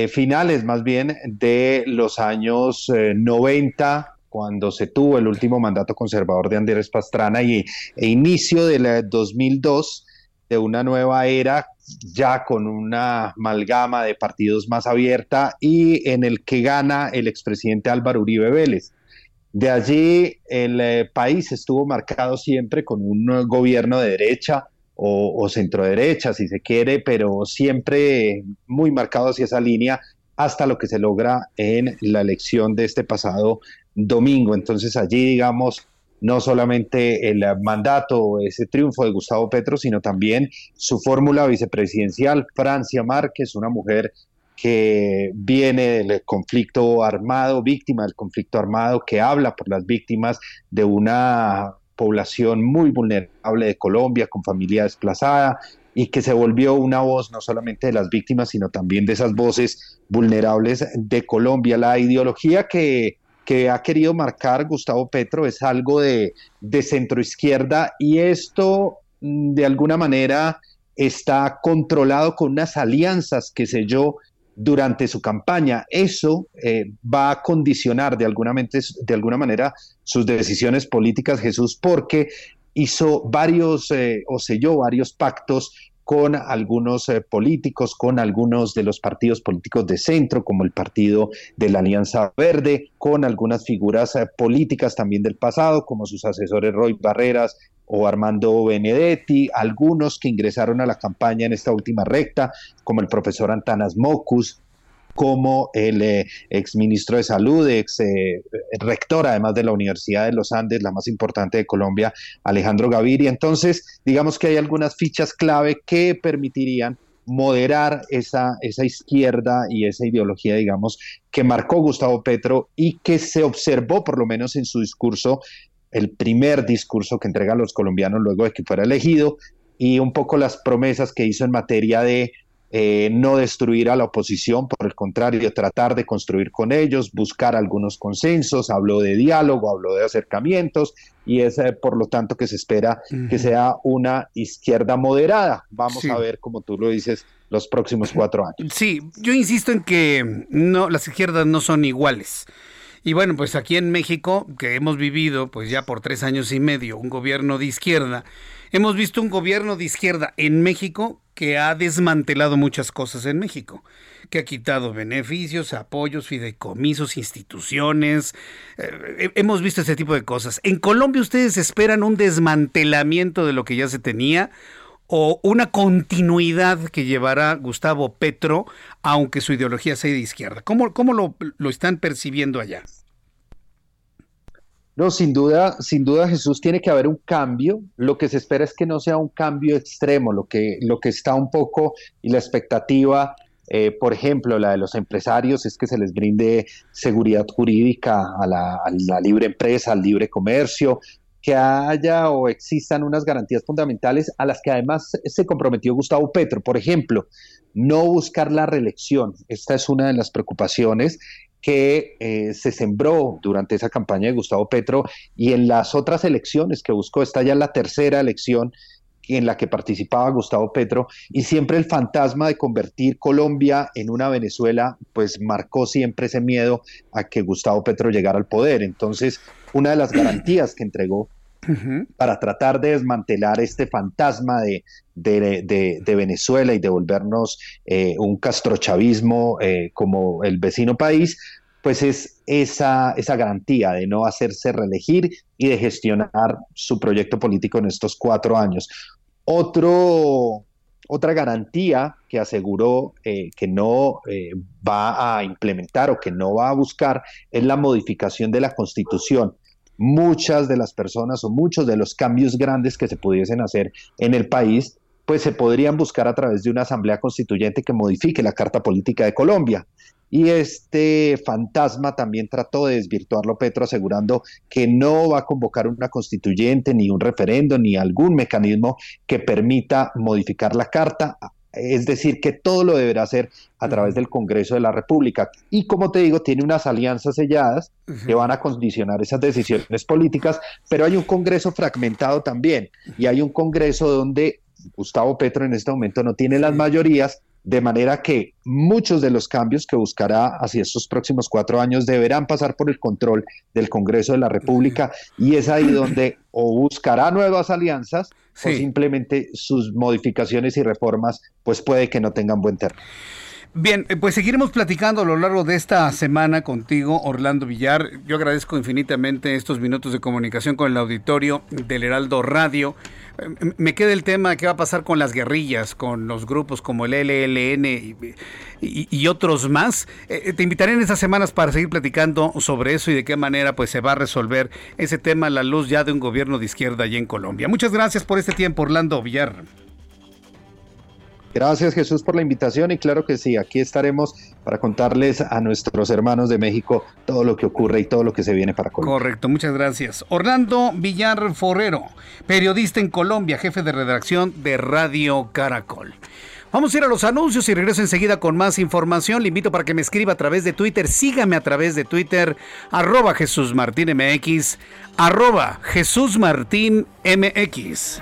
finales más bien de los años 90 cuando se tuvo el último mandato conservador de Andrés Pastrana y e inicio del 2002 de una nueva era ya con una amalgama de partidos más abierta y en el que gana el expresidente Álvaro Uribe Vélez. De allí el eh, país estuvo marcado siempre con un gobierno de derecha o, o centro derecha, si se quiere, pero siempre muy marcado hacia esa línea hasta lo que se logra en la elección de este pasado domingo. Entonces allí, digamos, no solamente el mandato, ese triunfo de Gustavo Petro, sino también su fórmula vicepresidencial, Francia Márquez, una mujer que viene del conflicto armado, víctima del conflicto armado, que habla por las víctimas de una población muy vulnerable de Colombia, con familia desplazada, y que se volvió una voz no solamente de las víctimas, sino también de esas voces vulnerables de Colombia. La ideología que que ha querido marcar Gustavo Petro es algo de, de centroizquierda y esto mm, de alguna manera está controlado con unas alianzas que selló durante su campaña. Eso eh, va a condicionar de alguna, de alguna, manera sus decisiones políticas, Jesús, porque hizo varios eh, o selló varios pactos con algunos eh, políticos, con algunos de los partidos políticos de centro, como el partido de la Alianza Verde, con algunas figuras eh, políticas también del pasado, como sus asesores Roy Barreras o Armando Benedetti, algunos que ingresaron a la campaña en esta última recta, como el profesor Antanas Mocus, como el eh, ex ministro de Salud, ex eh, rector además de la Universidad de los Andes, la más importante de Colombia, Alejandro Gaviria. Entonces, digamos que hay algunas fichas clave que permitirían moderar esa, esa izquierda y esa ideología, digamos, que marcó Gustavo Petro y que se observó, por lo menos en su discurso, el primer discurso que entrega a los colombianos luego de que fuera elegido, y un poco las promesas que hizo en materia de eh, no destruir a la oposición, por el contrario, tratar de construir con ellos, buscar algunos consensos, habló de diálogo, habló de acercamientos y es eh, por lo tanto que se espera que sea una izquierda moderada. Vamos a ver, como tú lo dices, los próximos cuatro años. Sí, yo insisto en que no, las izquierdas no son iguales. Y bueno, pues aquí en México, que hemos vivido pues ya por tres años y medio un gobierno de izquierda, hemos visto un gobierno de izquierda en México que ha desmantelado muchas cosas en México, que ha quitado beneficios, apoyos, fideicomisos, instituciones. Eh, hemos visto ese tipo de cosas. ¿En Colombia ustedes esperan un desmantelamiento de lo que ya se tenía o una continuidad que llevará Gustavo Petro, aunque su ideología sea de izquierda? ¿Cómo, cómo lo, lo están percibiendo allá? No, sin duda, sin duda Jesús tiene que haber un cambio. Lo que se espera es que no sea un cambio extremo, lo que, lo que está un poco y la expectativa, eh, por ejemplo, la de los empresarios es que se les brinde seguridad jurídica a la, a la libre empresa, al libre comercio, que haya o existan unas garantías fundamentales a las que además se comprometió Gustavo Petro. Por ejemplo, no buscar la reelección. Esta es una de las preocupaciones que eh, se sembró durante esa campaña de Gustavo Petro y en las otras elecciones que buscó, esta ya la tercera elección en la que participaba Gustavo Petro y siempre el fantasma de convertir Colombia en una Venezuela, pues marcó siempre ese miedo a que Gustavo Petro llegara al poder. Entonces, una de las <clears throat> garantías que entregó para tratar de desmantelar este fantasma de, de, Venezuela y devolvernos eh, un castrochavismo eh, como el vecino país, pues es esa, garantía de no hacerse reelegir y de gestionar su proyecto político en estos cuatro años. Otra garantía que aseguró eh, que no eh, va a implementar o que no va a buscar es la modificación de la constitución. Muchas de las personas o muchos de los cambios grandes que se pudiesen hacer en el país, pues se podrían buscar a través de una asamblea constituyente que modifique la Carta Política de Colombia. Y este fantasma también trató de desvirtuarlo Petro, asegurando que no va a convocar una constituyente, ni un referendo, ni algún mecanismo que permita modificar la carta. Es decir, que todo lo deberá hacer a través del Congreso de la República. Y como te digo, tiene unas alianzas selladas que van a condicionar esas decisiones políticas, pero hay un Congreso fragmentado también. Y hay un Congreso donde Gustavo Petro en este momento no tiene las mayorías de manera que muchos de los cambios que buscará hacia estos próximos cuatro años deberán pasar por el control del Congreso de la República y es ahí donde o buscará nuevas alianzas o simplemente sus modificaciones y reformas pues puede que no tengan buen término. Bien, eh, pues seguiremos platicando a lo largo de esta semana contigo, Orlando Villar. Yo agradezco infinitamente estos minutos de comunicación con el auditorio del Heraldo Radio. Eh, me queda el tema qué va a pasar con las guerrillas, con los grupos como el LLN y, otros más. Eh, te invitaré en estas semanas para seguir platicando sobre eso y de qué manera pues se va a resolver ese tema a la luz ya de un gobierno de izquierda allí en Colombia. Muchas gracias por este tiempo, Orlando Villar. Gracias Jesús por la invitación y claro que sí, aquí estaremos para contarles a nuestros hermanos de México todo lo que ocurre y todo lo que se viene para Colombia. Correcto, muchas gracias. Orlando Villar Forrero, periodista en Colombia, jefe de redacción de Radio Caracol. Vamos a ir a los anuncios y regreso enseguida con más información. Le invito para que me escriba a través de Twitter. Sígame a través de Twitter, arroba Jesús Martín MX, arroba Jesús Martín MX.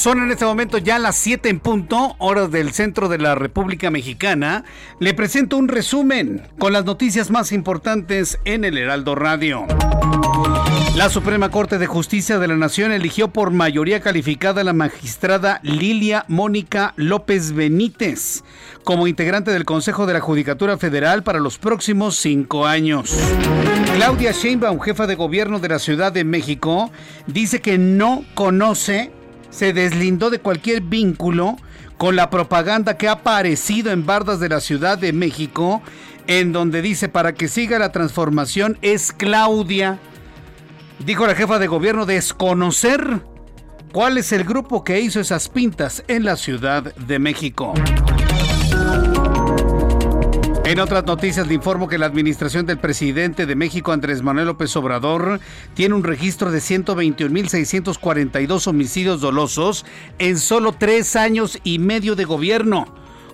Son en este momento ya las 7 en punto, horas del centro de la República Mexicana. Le presento un resumen con las noticias más importantes en el Heraldo Radio. La Suprema Corte de Justicia de la Nación eligió por mayoría calificada a la magistrada Lilia Mónica López Benítez como integrante del Consejo de la Judicatura Federal para los próximos cinco años. Claudia Sheinbaum, jefa de gobierno de la Ciudad de México, dice que no conoce se deslindó de cualquier vínculo con la propaganda que ha aparecido en bardas de la Ciudad de México, en donde dice para que siga la transformación es Claudia. Dijo la jefa de gobierno desconocer cuál es el grupo que hizo esas pintas en la Ciudad de México. En otras noticias le informo que la administración del presidente de México, Andrés Manuel López Obrador, tiene un registro de 121.642 homicidios dolosos en solo tres años y medio de gobierno,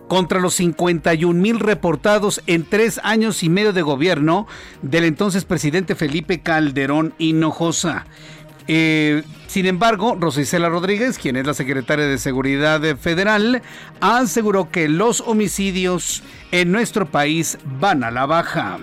contra los 51.000 reportados en tres años y medio de gobierno del entonces presidente Felipe Calderón Hinojosa. Eh, sin embargo, Rosicela Rodríguez, quien es la secretaria de Seguridad Federal, aseguró que los homicidios en nuestro país van a la baja.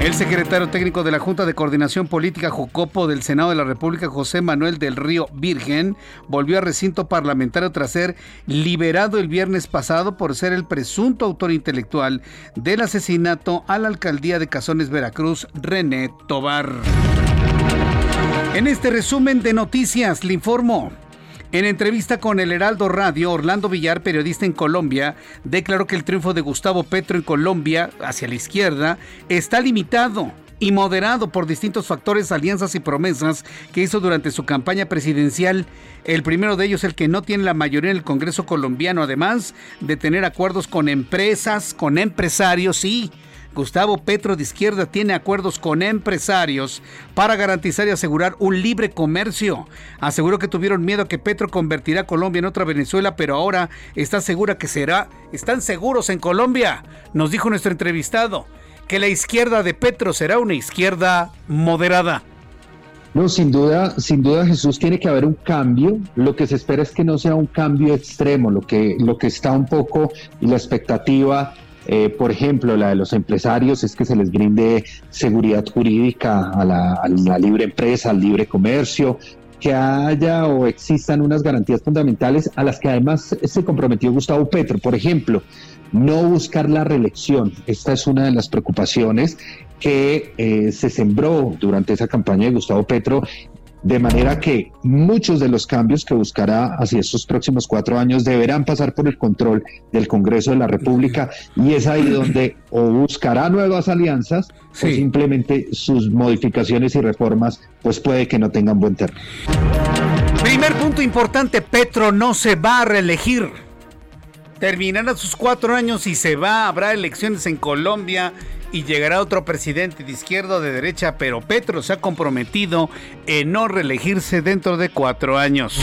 El secretario técnico de la Junta de Coordinación Política Jucopo del Senado de la República, José Manuel del Río Virgen, volvió al recinto parlamentario tras ser liberado el viernes pasado por ser el presunto autor intelectual del asesinato a la alcaldía de Cazones, Veracruz, René Tobar. En este resumen de noticias le informo. En entrevista con el Heraldo Radio, Orlando Villar, periodista en Colombia, declaró que el triunfo de Gustavo Petro en Colombia, hacia la izquierda, está limitado y moderado por distintos factores, alianzas y promesas que hizo durante su campaña presidencial. El primero de ellos, el que no tiene la mayoría en el Congreso colombiano, además de tener acuerdos con empresas, con empresarios y Gustavo Petro de izquierda tiene acuerdos con empresarios para garantizar y asegurar un libre comercio. Aseguró que tuvieron miedo a que Petro convertirá a Colombia en otra Venezuela, pero ahora está segura que será. Están seguros en Colombia, nos dijo nuestro entrevistado, que la izquierda de Petro será una izquierda moderada. No, sin duda, sin duda Jesús tiene que haber un cambio. Lo que se espera es que no sea un cambio extremo, lo que, lo que está un poco y la expectativa eh, por ejemplo, la de los empresarios es que se les brinde seguridad jurídica a la, libre empresa, al libre comercio, que haya o existan unas garantías fundamentales a las que además se comprometió Gustavo Petro. Por ejemplo, no buscar la reelección. Esta es una de las preocupaciones que eh, se sembró durante esa campaña de Gustavo Petro de manera que muchos de los cambios que buscará hacia estos próximos cuatro años deberán pasar por el control del Congreso de la República y es ahí donde o buscará nuevas alianzas o simplemente sus modificaciones y reformas pues puede que no tengan buen término. Primer punto importante, Petro no se va a reelegir. Terminará sus cuatro años y se va, habrá elecciones en Colombia y llegará otro presidente de izquierda o de derecha, pero Petro se ha comprometido en no reelegirse dentro de cuatro años.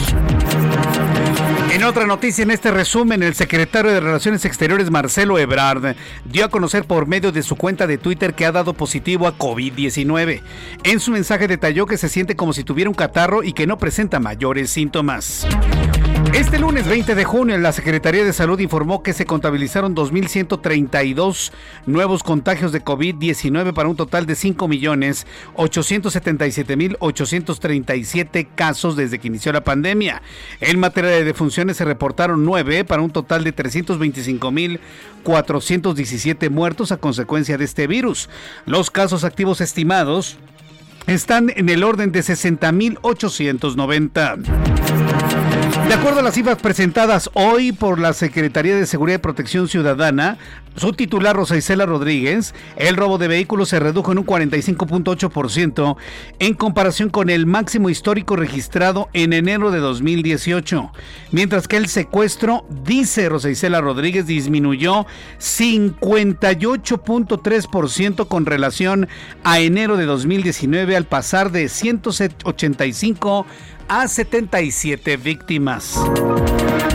En otra noticia, en este resumen, el secretario de Relaciones Exteriores, Marcelo Ebrard, dio a conocer por medio de su cuenta de Twitter que ha dado positivo a COVID-19. En su mensaje detalló que se siente como si tuviera un catarro y que no presenta mayores síntomas. Este lunes 20 de junio, la Secretaría de Salud informó que se contabilizaron 2.132 nuevos contagios de COVID-19 para un total de 5.877.837 casos desde que inició la pandemia. En materia de defunciones se reportaron 9 para un total de 325.417 muertos a consecuencia de este virus. Los casos activos estimados están en el orden de 60.890. De acuerdo a las cifras presentadas hoy por la Secretaría de Seguridad y Protección Ciudadana, su titular Rosa Isela Rodríguez, el robo de vehículos se redujo en un 45.8% en comparación con el máximo histórico registrado en enero de 2018, mientras que el secuestro, dice Rosa Isela Rodríguez, disminuyó 58.3% con relación a enero de 2019 al pasar de 185 a 77 víctimas.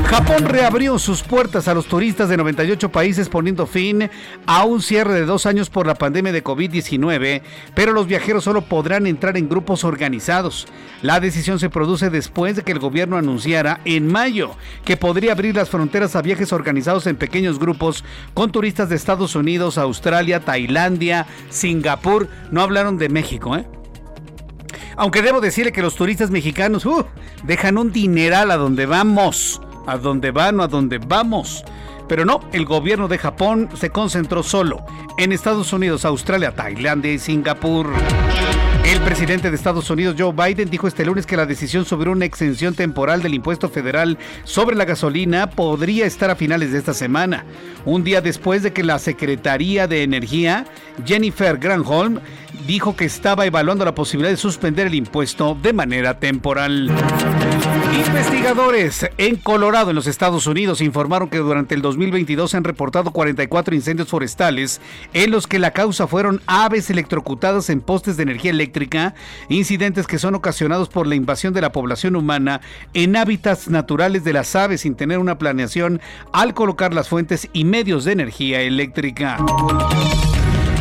Japón reabrió sus puertas a los turistas de 98 países poniendo fin a un cierre de dos años por la pandemia de COVID-19, pero los viajeros solo podrán entrar en grupos organizados. La decisión se produce después de que el gobierno anunciara en mayo que podría abrir las fronteras a viajes organizados en pequeños grupos con turistas de Estados Unidos, Australia, Tailandia, Singapur. No hablaron de México, ¿eh? Aunque debo decirle que los turistas mexicanos uh, dejan un dineral a donde vamos, a donde van o a donde vamos. Pero no, el gobierno de Japón se concentró solo en Estados Unidos, Australia, Tailandia y Singapur. El presidente de Estados Unidos, Joe Biden, dijo este lunes que la decisión sobre una exención temporal del impuesto federal sobre la gasolina podría estar a finales de esta semana, un día después de que la Secretaría de Energía, Jennifer Granholm, dijo que estaba evaluando la posibilidad de suspender el impuesto de manera temporal. Investigadores en Colorado, en los Estados Unidos, informaron que durante el 2022 se han reportado 44 incendios forestales en los que la causa fueron aves electrocutadas en postes de energía eléctrica, incidentes que son ocasionados por la invasión de la población humana en hábitats naturales de las aves sin tener una planeación al colocar las fuentes y medios de energía eléctrica.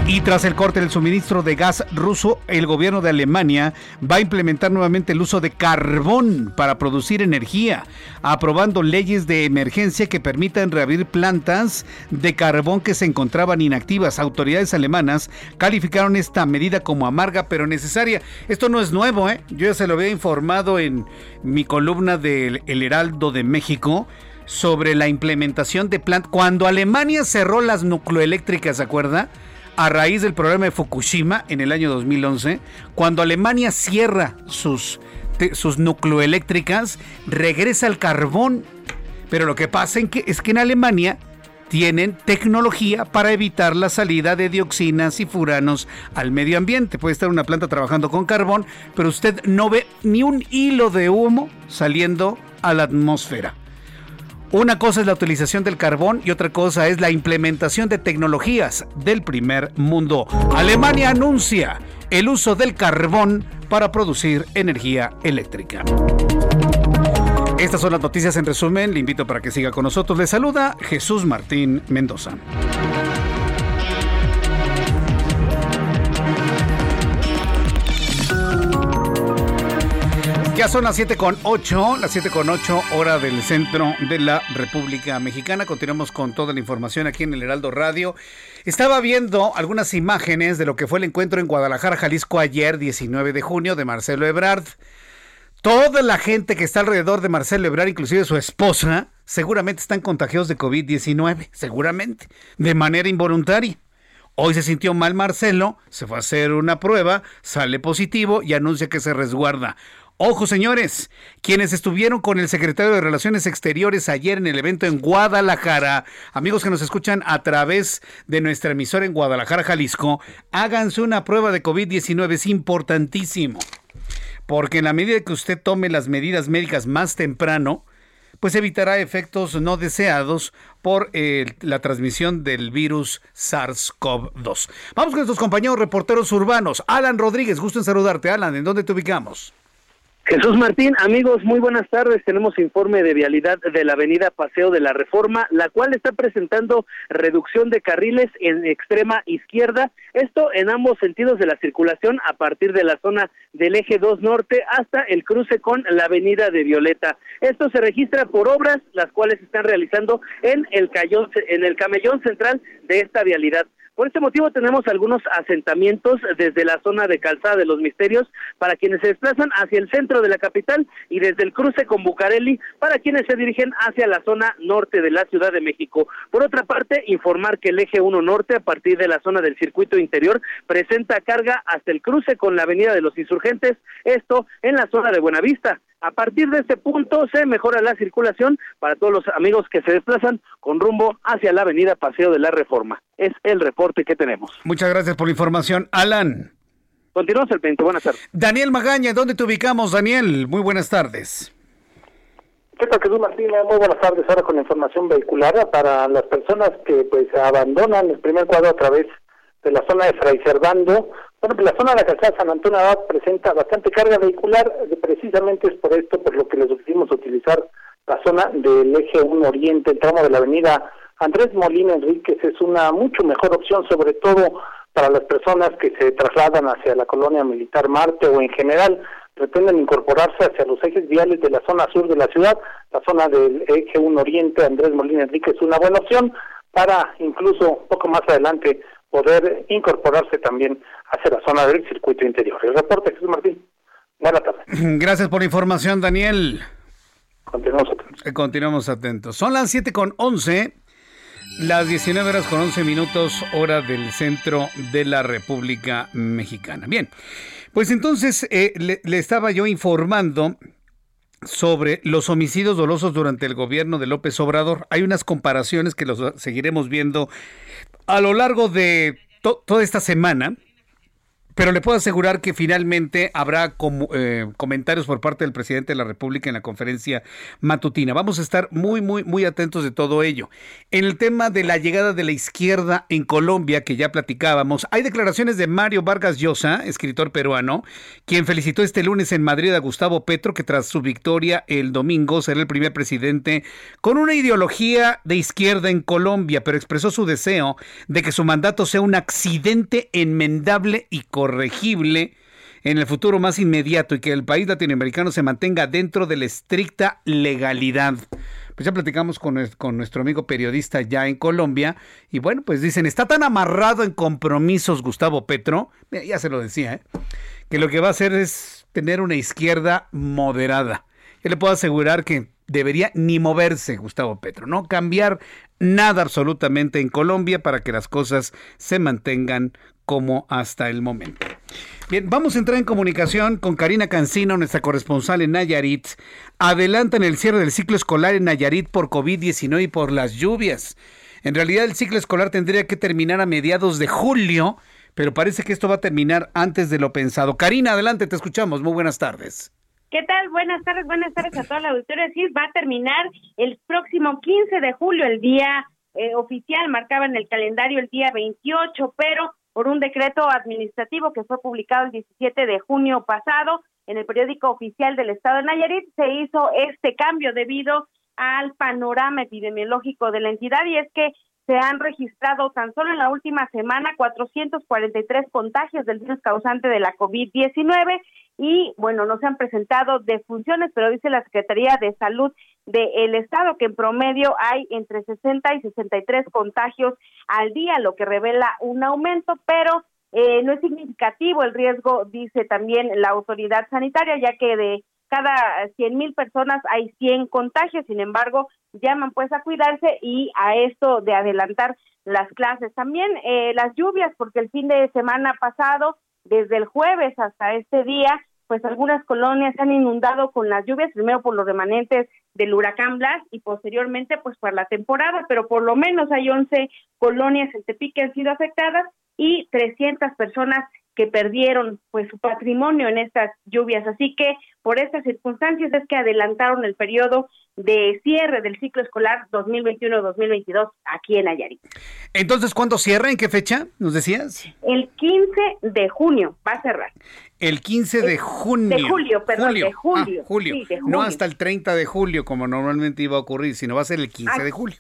Y tras el corte del suministro de gas ruso, el gobierno de Alemania va a implementar nuevamente el uso de carbón para producir energía, aprobando leyes de emergencia que permitan reabrir plantas de carbón que se encontraban inactivas. Autoridades alemanas calificaron esta medida como amarga pero necesaria. Esto no es nuevo, ¿eh? Yo ya se lo había informado en mi columna del El Heraldo de México sobre la implementación de plantas. Cuando Alemania cerró las nucleoeléctricas, ¿se acuerda? A raíz del problema de Fukushima en el año 2011, cuando Alemania cierra sus, sus nucleoeléctricas, regresa el carbón. Pero lo que pasa es que en Alemania tienen tecnología para evitar la salida de dioxinas y furanos al medio ambiente. Puede estar una planta trabajando con carbón, pero usted no ve ni un hilo de humo saliendo a la atmósfera. Una cosa es la utilización del carbón y otra cosa es la implementación de tecnologías del primer mundo. Alemania anuncia el uso del carbón para producir energía eléctrica. Estas son las noticias en resumen. Le invito para que siga con nosotros. Le saluda Jesús Martín Mendoza. Son las 7 con 8, las 7 con 8 hora del centro de la República Mexicana. Continuamos con toda la información aquí en el Heraldo Radio. Estaba viendo algunas imágenes de lo que fue el encuentro en Guadalajara, Jalisco ayer, 19 de junio, de Marcelo Ebrard. Toda la gente que está alrededor de Marcelo Ebrard, inclusive su esposa, seguramente están contagiados de COVID-19, seguramente, de manera involuntaria. Hoy se sintió mal Marcelo, se fue a hacer una prueba, sale positivo y anuncia que se resguarda. Ojo, señores, quienes estuvieron con el secretario de Relaciones Exteriores ayer en el evento en Guadalajara, amigos que nos escuchan a través de nuestra emisora en Guadalajara, Jalisco, háganse una prueba de COVID-19, es importantísimo. Porque en la medida que usted tome las medidas médicas más temprano, pues evitará efectos no deseados por eh, la transmisión del virus SARS-CoV-2. Vamos con nuestros compañeros reporteros urbanos. Alan Rodríguez, gusto en saludarte. Alan, ¿en dónde te ubicamos? Jesús Martín, amigos, muy buenas tardes. Tenemos informe de vialidad de la avenida Paseo de la Reforma, la cual está presentando reducción de carriles en extrema izquierda, esto en ambos sentidos de la circulación a partir de la zona del eje 2 norte hasta el cruce con la avenida de Violeta. Esto se registra por obras, las cuales se están realizando en el, cayón, en el camellón central de esta vialidad. Por este motivo tenemos algunos asentamientos desde la zona de Calzada de los Misterios para quienes se desplazan hacia el centro de la capital y desde el cruce con Bucareli para quienes se dirigen hacia la zona norte de la Ciudad de México. Por otra parte, informar que el eje 1 norte a partir de la zona del circuito interior presenta carga hasta el cruce con la avenida de los insurgentes, esto en la zona de Buenavista. A partir de este punto se mejora la circulación para todos los amigos que se desplazan con rumbo hacia la avenida Paseo de la Reforma. Es el reporte que tenemos. Muchas gracias por la información. Alan. Continuamos el 20. Buenas tardes. Daniel Magaña, ¿dónde te ubicamos, Daniel? Muy buenas tardes. ¿Qué tal, Jesús Martín? Muy buenas tardes. Ahora con información vehicular para las personas que pues abandonan el primer cuadro a través de la zona de Fray Servando. Bueno, pues la zona de la calzada San Antonio Abad presenta bastante carga vehicular, precisamente es por esto por lo que les ofrecimos utilizar la zona del eje 1 Oriente, el tramo de la avenida Andrés Molina Enríquez es una mucho mejor opción, sobre todo para las personas que se trasladan hacia la colonia militar Marte o en general pretenden incorporarse hacia los ejes viales de la zona sur de la ciudad, la zona del eje 1 Oriente, Andrés Molina Enríquez es una buena opción para incluso poco más adelante poder incorporarse también hacia la zona del circuito interior. El reporte, Jesús Martín. Buenas tardes. <clears throat> Gracias por la información, Daniel. Continuamos atentos. Eh, continuamos atentos. Son las 7 con 11, las 19 horas con 11 minutos, hora del centro de la República Mexicana. Bien, pues entonces eh, le, le estaba yo informando sobre los homicidios dolosos durante el gobierno de López Obrador. Hay unas comparaciones que los seguiremos viendo a lo largo de toda esta semana, pero le puedo asegurar que finalmente habrá eh, comentarios por parte del presidente de la República en la conferencia matutina. Vamos a estar muy, muy, muy atentos de todo ello. En el tema de la llegada de la izquierda en Colombia, que ya platicábamos, hay declaraciones de Mario Vargas Llosa, escritor peruano, quien felicitó este lunes en Madrid a Gustavo Petro, que tras su victoria el domingo será el primer presidente con una ideología de izquierda en Colombia, pero expresó su deseo de que su mandato sea un accidente enmendable y corregible en el futuro más inmediato y que el país latinoamericano se mantenga dentro de la estricta legalidad. Pues ya platicamos con, nuestro amigo periodista ya en Colombia y bueno, pues dicen, está tan amarrado en compromisos Gustavo Petro, ya se lo decía, ¿eh? que lo que va a hacer es tener una izquierda moderada. Yo le puedo asegurar que debería ni moverse Gustavo Petro, no cambiar nada absolutamente en Colombia para que las cosas se mantengan como hasta el momento. Bien, vamos a entrar en comunicación con Karina Cancino, nuestra corresponsal en Nayarit. Adelantan el cierre del ciclo escolar en Nayarit por COVID-19 y por las lluvias. En realidad el ciclo escolar tendría que terminar a mediados de julio, pero parece que esto va a terminar antes de lo pensado. Karina, adelante, te escuchamos. Muy buenas tardes. ¿Qué tal? Buenas tardes, buenas tardes a toda la auditoría. Sí, va a terminar el próximo 15 de julio, el día eh, oficial, marcaba en el calendario el día 28, pero por un decreto administrativo que fue publicado el 17 de junio pasado en el periódico oficial del Estado de Nayarit, se hizo este cambio debido al panorama epidemiológico de la entidad y es que se han registrado tan solo en la última semana 443 contagios del virus causante de la COVID-19 y bueno, no se han presentado defunciones, pero dice la Secretaría de Salud del Estado que en promedio hay entre 60 y 63 contagios al día, lo que revela un aumento, pero eh, no es significativo el riesgo, dice también la autoridad sanitaria, ya que de cada 100 mil personas hay 100 contagios, sin embargo, llaman pues a cuidarse y a esto de adelantar las clases. También eh, las lluvias, porque el fin de semana pasado desde el jueves hasta este día, pues algunas colonias se han inundado con las lluvias, primero por los remanentes del huracán Blas y posteriormente pues por la temporada, pero por lo menos hay 11 colonias en Tepic que han sido afectadas y 300 personas que perdieron pues su patrimonio en estas lluvias. Así que por estas circunstancias es que adelantaron el periodo de cierre del ciclo escolar 2021-2022 aquí en Nayarit. Entonces, ¿cuándo cierra? ¿En qué fecha nos decías? El 15 de junio va a cerrar. El 15 de junio. De julio, perdón, de julio. Ah, julio. No hasta el 30 de julio, como normalmente iba a ocurrir, sino va a ser el 15 de julio.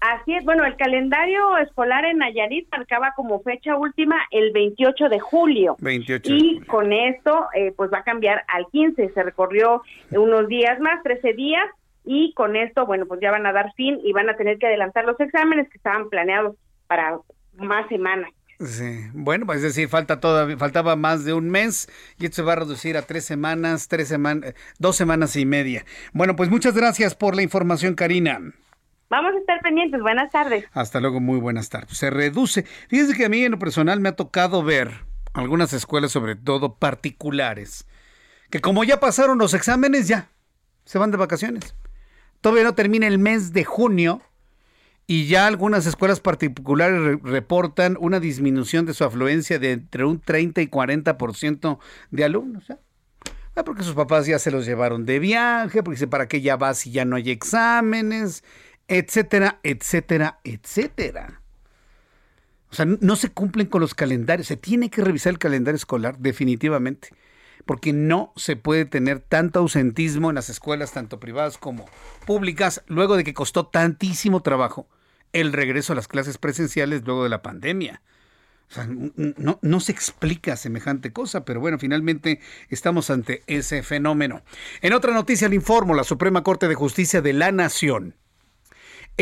Así es, bueno, el calendario escolar en Nayarit marcaba como fecha última el 28 de julio. 28 y con esto, eh, pues va a cambiar al 15. Se recorrió unos días más, 13 días, y con esto, bueno, pues ya van a dar fin y van a tener que adelantar los exámenes que estaban planeados para más semanas. Sí, bueno, pues es decir, falta todavía, faltaba más de un mes y esto se va a reducir a tres semanas, tres semanas, dos semanas y media. Bueno, pues muchas gracias por la información, Karina. Vamos a estar pendientes. Buenas tardes. Hasta luego, muy buenas tardes. Se reduce. Fíjense que a mí en lo personal me ha tocado ver algunas escuelas, sobre todo particulares, que como ya pasaron los exámenes, ya se van de vacaciones. Todavía no termina el mes de junio y ya algunas escuelas particulares reportan una disminución de su afluencia de entre un 30 y 40% de alumnos. ¿eh? Porque sus papás ya se los llevaron de viaje, porque dice, ¿para qué ya vas si ya no hay exámenes? Etcétera, etcétera, etcétera. O sea, no se cumplen con los calendarios. Se tiene que revisar el calendario escolar definitivamente, porque no se puede tener tanto ausentismo en las escuelas, tanto privadas como públicas, luego de que costó tantísimo trabajo el regreso a las clases presenciales luego de la pandemia. O sea, no, no, se explica semejante cosa, pero bueno, finalmente estamos ante ese fenómeno. En otra noticia le informo, la Suprema Corte de Justicia de la Nación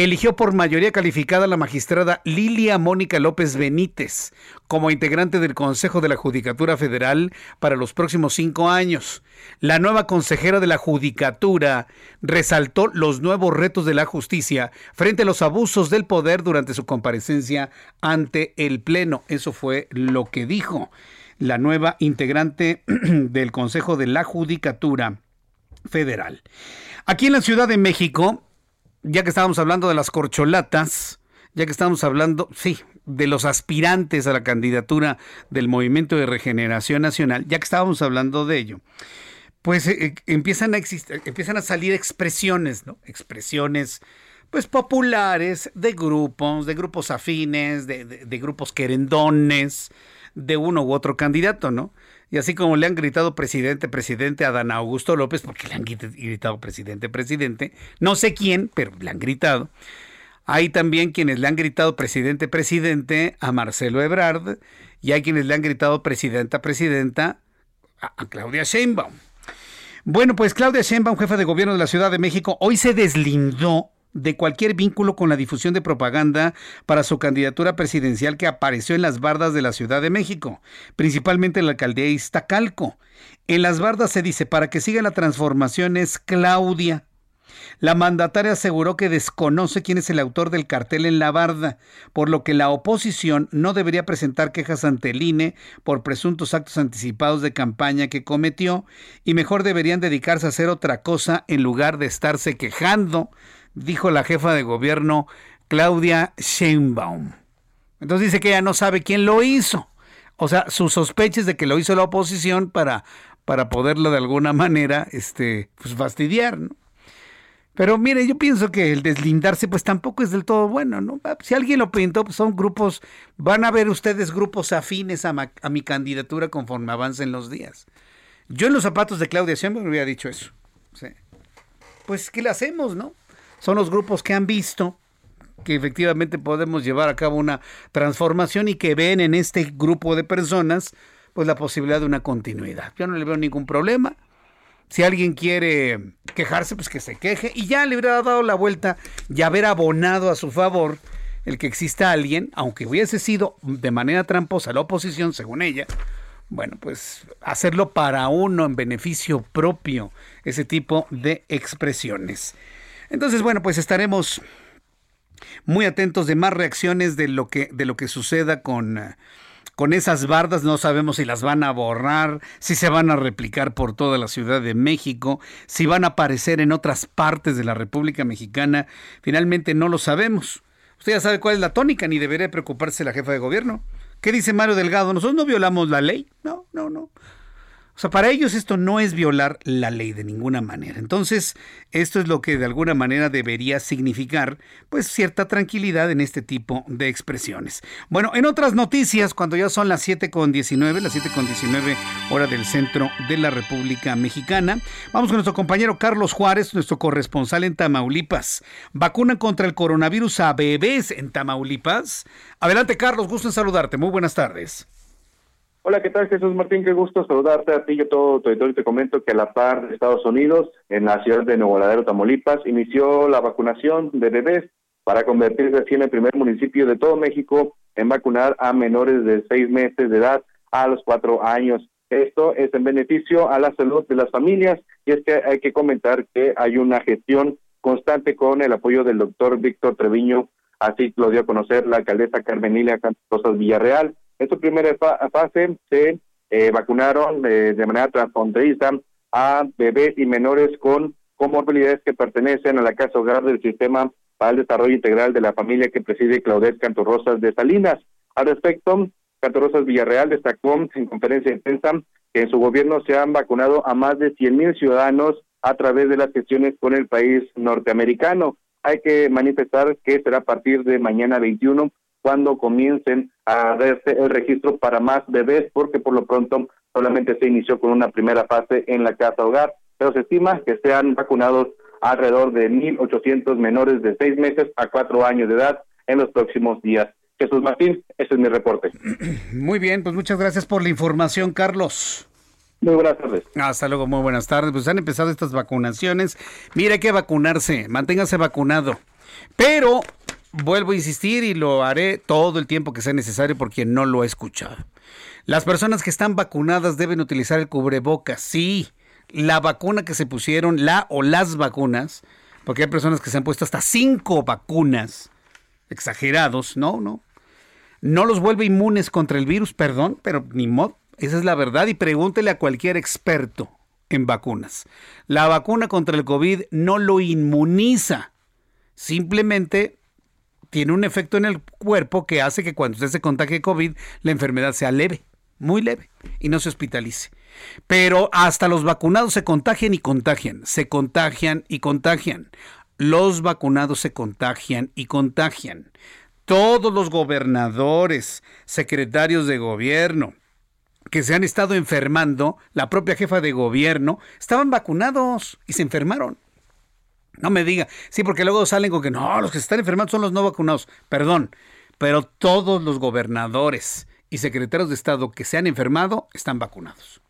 eligió por mayoría calificada a la magistrada Lilia Mónica López Benítez como integrante del Consejo de la Judicatura Federal para los próximos cinco años. La nueva consejera de la Judicatura resaltó los nuevos retos de la justicia frente a los abusos del poder durante su comparecencia ante el Pleno. Eso fue lo que dijo la nueva integrante <clears throat> del Consejo de la Judicatura Federal. Aquí en la Ciudad de México, ya que estábamos hablando de las corcholatas, ya que estamos hablando, sí, de los aspirantes a la candidatura del Movimiento de Regeneración Nacional, ya que estábamos hablando de ello, pues eh, eh, empiezan, a empiezan a salir expresiones, ¿no? Expresiones pues populares de grupos, de grupos afines, de, de grupos querendones, de uno u otro candidato, ¿no? Y así como le han gritado presidente, presidente a Dan Augusto López, porque le han gritado presidente, presidente, no sé quién, pero le han gritado. Hay también quienes le han gritado presidente, presidente a Marcelo Ebrard y hay quienes le han gritado presidenta, presidenta a, Claudia Sheinbaum. Bueno, pues Claudia Sheinbaum, jefa de gobierno de la Ciudad de México, hoy se deslindó de cualquier vínculo con la difusión de propaganda para su candidatura presidencial que apareció en las bardas de la Ciudad de México, principalmente en la alcaldía Iztacalco. En las bardas se dice, para que siga la transformación es Claudia, la mandataria aseguró que desconoce quién es el autor del cartel en la barda, por lo que la oposición no debería presentar quejas ante el INE por presuntos actos anticipados de campaña que cometió y mejor deberían dedicarse a hacer otra cosa en lugar de estarse quejando, dijo la jefa de gobierno Claudia Sheinbaum. Entonces dice que ella no sabe quién lo hizo. O sea, sus sospechas de que lo hizo la oposición para, para poderlo de alguna manera este, pues fastidiar. ¿no? Pero mire, yo pienso que el deslindarse pues tampoco es del todo bueno, ¿no? Ah, si alguien lo pintó, pues son grupos, van a ver ustedes grupos afines a, mi candidatura conforme avancen los días. Yo en los zapatos de Claudia siempre me hubiera dicho eso. Pues, ¿qué le hacemos, no? Son los grupos que han visto que efectivamente podemos llevar a cabo una transformación y que ven en este grupo de personas pues la posibilidad de una continuidad. Yo no le veo ningún problema si alguien quiere quejarse, pues que se queje y ya le hubiera dado la vuelta y haber abonado a su favor el que exista alguien, aunque hubiese sido de manera tramposa la oposición, según ella, bueno, pues hacerlo para uno en beneficio propio, ese tipo de expresiones. Entonces, bueno, pues estaremos muy atentos de más reacciones de lo que, de lo que suceda con con esas bardas, no sabemos si las van a borrar, si se van a replicar por toda la Ciudad de México, si van a aparecer en otras partes de la República Mexicana, finalmente no lo sabemos. Usted ya sabe cuál es la tónica, ni debería preocuparse la jefa de gobierno. ¿Qué dice Mario Delgado? Nosotros no violamos la ley. No, no, no. O sea, para ellos esto no es violar la ley de ninguna manera. Entonces, esto es lo que de alguna manera debería significar, pues, cierta tranquilidad en este tipo de expresiones. Bueno, en otras noticias, cuando ya son las 7.19, las 7.19 hora del centro de la República Mexicana, vamos con nuestro compañero Carlos Juárez, nuestro corresponsal en Tamaulipas. Vacuna contra el coronavirus a bebés en Tamaulipas. Adelante, Carlos, gusto en saludarte. Muy buenas tardes. Hola, ¿qué tal Jesús Martín? Qué gusto saludarte a ti y a todo tu territorio. Te comento que a la par de Estados Unidos, en la ciudad de Nuevo Ladero, Tamaulipas, inició la vacunación de bebés para convertirse así en el primer municipio de todo México en vacunar a menores de seis meses de edad a los cuatro años. Esto es en beneficio a la salud de las familias y es que hay que comentar que hay una gestión constante con el apoyo del doctor Víctor Treviño, así lo dio a conocer la alcaldesa Carmenilia Rosas Villarreal, su primera fase se eh, vacunaron eh, de manera transfronteriza a bebés y menores con comorbilidades que pertenecen a la Casa Hogar del Sistema para el Desarrollo Integral de la Familia que preside Claudette Cantorrosas de Salinas. Al respecto, Cantorrosas Villarreal destacó en conferencia de prensa que en su gobierno se han vacunado a más de 100 mil ciudadanos a través de las gestiones con el país norteamericano. Hay que manifestar que será a partir de mañana 21 cuando comiencen a verse el registro para más bebés, porque por lo pronto solamente se inició con una primera fase en la casa hogar, pero se estima que sean vacunados alrededor de 1.800 menores de seis meses a cuatro años de edad en los próximos días. Jesús Martín, ese es mi reporte. <clears throat> Muy bien, pues muchas gracias por la información, Carlos. Muy buenas tardes. Hasta luego, muy buenas tardes. Pues han empezado estas vacunaciones. Mira, hay que vacunarse, manténgase vacunado. Pero vuelvo a insistir y lo haré todo el tiempo que sea necesario porque no lo he escuchado. Las personas que están vacunadas deben utilizar el cubrebocas. Sí, la vacuna que se pusieron, la o las vacunas, porque hay personas que se han puesto hasta cinco vacunas, exagerados, no, no. No los vuelve inmunes contra el virus, perdón, pero ni modo. Esa es la verdad y pregúntele a cualquier experto en vacunas. La vacuna contra el COVID no lo inmuniza. Simplemente tiene un efecto en el cuerpo que hace que cuando usted se contagie COVID, la enfermedad sea leve, muy leve, y no se hospitalice. Pero hasta los vacunados se contagian y contagian, se contagian y contagian. Los vacunados se contagian y contagian. Todos los gobernadores, secretarios de gobierno, que se han estado enfermando, la propia jefa de gobierno, estaban vacunados y se enfermaron. No me diga, sí, porque luego salen con que no, los que están enfermando son los no vacunados. Perdón, pero todos los gobernadores y secretarios de Estado que se han enfermado están vacunados.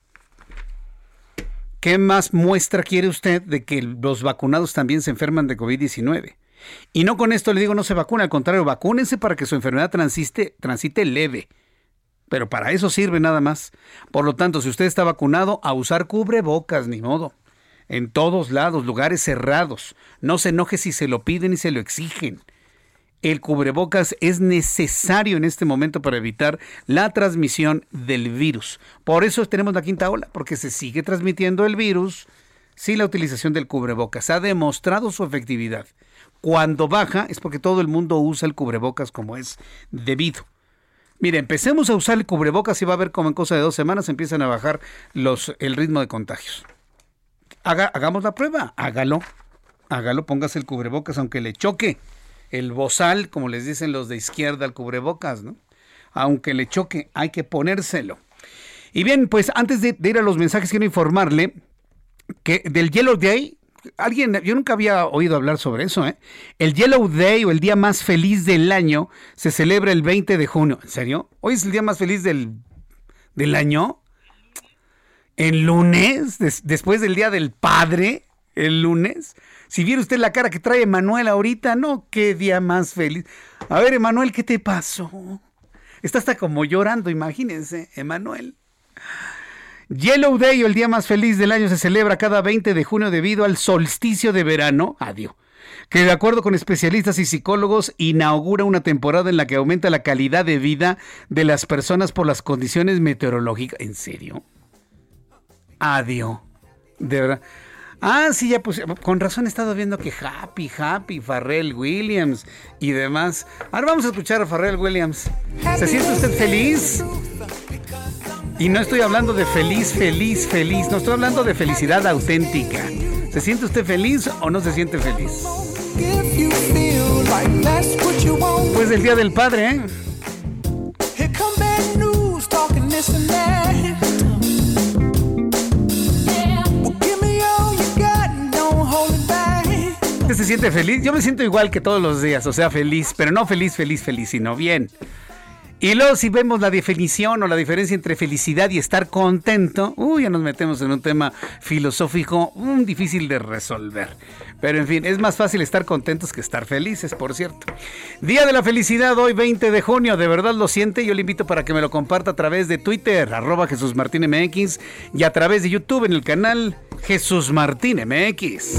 ¿Qué más muestra quiere usted de que los vacunados también se enferman de COVID-19? Y no con esto le digo no se vacuna, al contrario, vacúnense para que su enfermedad transite, transite leve. Pero para eso sirve nada más. Por lo tanto, si usted está vacunado, a usar cubrebocas, ni modo. En todos lados, lugares cerrados. No se enoje si se lo piden y se lo exigen. El cubrebocas es necesario en este momento para evitar la transmisión del virus. Por eso tenemos la quinta ola, porque se sigue transmitiendo el virus sin la utilización del cubrebocas. Ha demostrado su efectividad. Cuando baja es porque todo el mundo usa el cubrebocas como es debido. Mire, empecemos a usar el cubrebocas y va a ver cómo en cosa de dos semanas empiezan a bajar los, el ritmo de contagios. Hagamos la prueba, hágalo, hágalo, póngase el cubrebocas aunque le choque el bozal, como les dicen los de izquierda al cubrebocas, ¿no? Aunque le choque, hay que ponérselo. Y bien, pues antes de, de ir a los mensajes, quiero informarle que del Yellow Day alguien, yo nunca había oído hablar sobre eso, ¿eh? El Yellow Day o el día más feliz del año se celebra el 20 de junio. ¿En serio? ¿Hoy es el día más feliz del, del año? ¿El lunes? ¿Después del Día del Padre? ¿El lunes? Si viera usted la cara que trae Emanuel ahorita, no, qué día más feliz. A ver, Emanuel, ¿qué te pasó? Está hasta como llorando, imagínense, Emanuel. Yellow Day, el día más feliz del año, se celebra cada 20 de junio debido al solsticio de verano, adiós, que de acuerdo con especialistas y psicólogos inaugura una temporada en la que aumenta la calidad de vida de las personas por las condiciones meteorológicas. ¿En serio? Adiós. De verdad. Ah, sí, ya pues con razón he estado viendo que Happy, Happy, Farrell Williams y demás. Ahora vamos a escuchar a Farrell Williams. ¿Se siente usted feliz? Y no estoy hablando de feliz, feliz, feliz. No estoy hablando de felicidad auténtica. ¿Se siente usted feliz o no se siente feliz? Pues el Día del Padre, ¿eh? ¿Usted se siente feliz? Yo me siento igual que todos los días, o sea, feliz, pero no feliz, feliz, feliz, sino bien. Y luego si vemos la definición o la diferencia entre felicidad y estar contento, uy, ya nos metemos en un tema filosófico un difícil de resolver. Pero en fin, es más fácil estar contentos que estar felices, por cierto. Día de la felicidad, hoy 20 de junio, de verdad lo siente, yo le invito para que me lo comparta a través de Twitter, arroba Jesús Martín MX, y a través de YouTube en el canal Jesús Martín MX.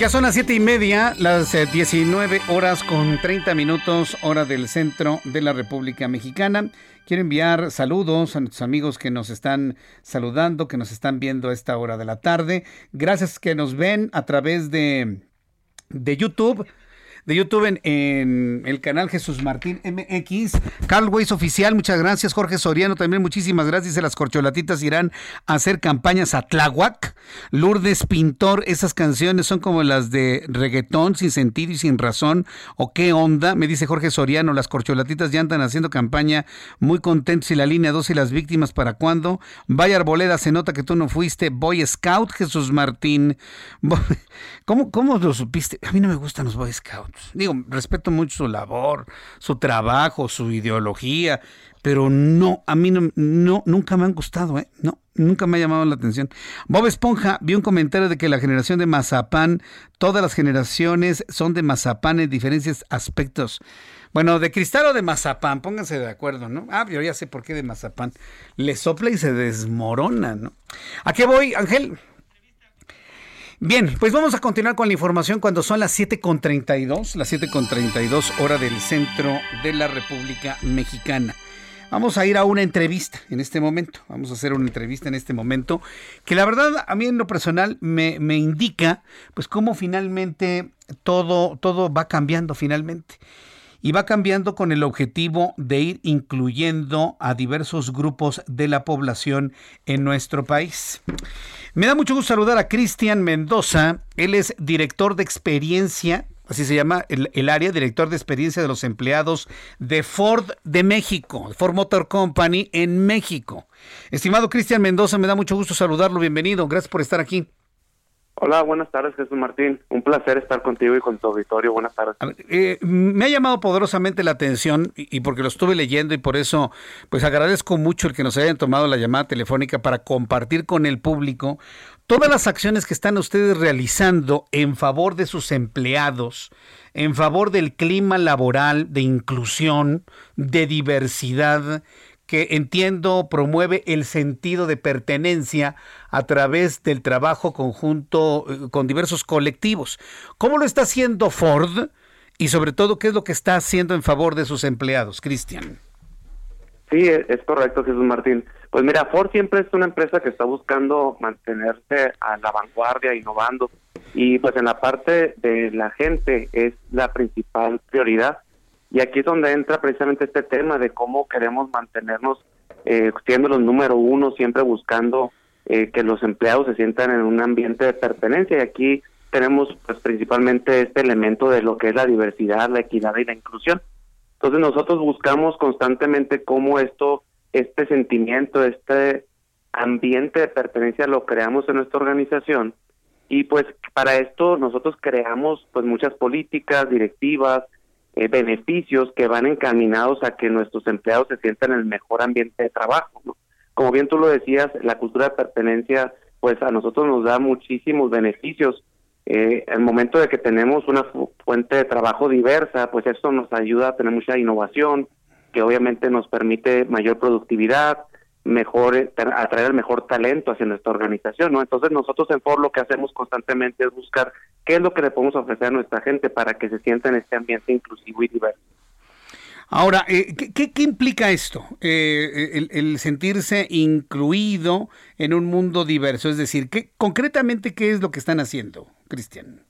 Ya son las siete y media, las 19 eh, horas con 30 minutos, hora del centro de la República Mexicana. Quiero enviar saludos a nuestros amigos que nos están saludando, que nos están viendo a esta hora de la tarde. Gracias que nos ven a través de, de YouTube de YouTube en, el canal Jesús Martín MX. Carl Weiss Oficial, muchas gracias. Jorge Soriano también, muchísimas gracias. Las corcholatitas irán a hacer campañas a Tláhuac. Lourdes Pintor, esas canciones son como las de reggaetón, sin sentido y sin razón. ¿O qué onda? Me dice Jorge Soriano, las corcholatitas ya andan haciendo campaña muy contentos. Y la línea 2 y las víctimas, ¿para cuándo? Vaya Arboleda, se nota que tú no fuiste Boy Scout, Jesús Martín. <laughs> ¿Cómo, cómo lo supiste? A mí no me gustan los Boy Scouts. Digo, respeto mucho su labor, su trabajo, su ideología, pero no, a mí no, no nunca me han gustado, ¿eh? No, nunca me ha llamado la atención. Bob Esponja vio un comentario de que la generación de Mazapán, todas las generaciones son de Mazapán en diferentes aspectos. Bueno, de cristal o de mazapán, pónganse de acuerdo, ¿no? Ah, yo ya sé por qué de mazapán. Le sopla y se desmorona, ¿no? ¿A qué voy, Ángel? Bien, pues vamos a continuar con la información cuando son las 7.32, las 7.32 hora del centro de la República Mexicana. Vamos a ir a una entrevista en este momento, vamos a hacer una entrevista en este momento, que la verdad a mí en lo personal me, me indica pues cómo finalmente todo, todo va cambiando finalmente y va cambiando con el objetivo de ir incluyendo a diversos grupos de la población en nuestro país. Me da mucho gusto saludar a Cristian Mendoza. Él es director de experiencia, así se llama el, área, director de experiencia de los empleados de Ford de México, Ford Motor Company en México. Estimado Cristian Mendoza, me da mucho gusto saludarlo. Bienvenido. Gracias por estar aquí. Hola, buenas tardes, Jesús Martín. Un placer estar contigo y con tu auditorio. Buenas tardes. Eh, me ha llamado poderosamente la atención y, porque lo estuve leyendo y por eso, pues agradezco mucho el que nos hayan tomado la llamada telefónica para compartir con el público todas las acciones que están ustedes realizando en favor de sus empleados, en favor del clima laboral, de inclusión, de diversidad que entiendo promueve el sentido de pertenencia a través del trabajo conjunto eh, con diversos colectivos. ¿Cómo lo está haciendo Ford? Y sobre todo, ¿qué es lo que está haciendo en favor de sus empleados, Cristian? Sí, e, es correcto, Jesús Martín. Pues mira, Ford siempre es una empresa que está buscando mantenerse a la vanguardia, innovando. Y pues en la parte de la gente es la principal prioridad y aquí es donde entra precisamente este tema de cómo queremos mantenernos eh, siendo los número uno, siempre buscando eh, que los empleados se sientan en un ambiente de pertenencia. Y aquí tenemos pues principalmente este elemento de lo que es la diversidad, la equidad y la inclusión. Entonces nosotros buscamos constantemente cómo esto, este sentimiento, este ambiente de pertenencia lo creamos en nuestra organización y pues para esto nosotros creamos pues muchas políticas, directivas, eh, beneficios que van encaminados a que nuestros empleados se sientan en el mejor ambiente de trabajo. Como bien tú lo decías, la cultura de pertenencia, pues a nosotros nos da muchísimos beneficios. Eh, el momento de que tenemos una fuente de trabajo diversa, pues esto nos ayuda a tener mucha innovación, que obviamente nos permite mayor productividad, mejor eh, atraer el mejor talento hacia nuestra organización, ¿no? Entonces nosotros en FOR lo que hacemos constantemente es buscar qué es lo que le podemos ofrecer a nuestra gente para que se sienta en este ambiente inclusivo y diverso. Ahora, eh, ¿qué, ¿qué, implica esto? Eh, el, sentirse incluido en un mundo diverso, es decir, ¿qué, concretamente, ¿qué es lo que están haciendo, Cristian?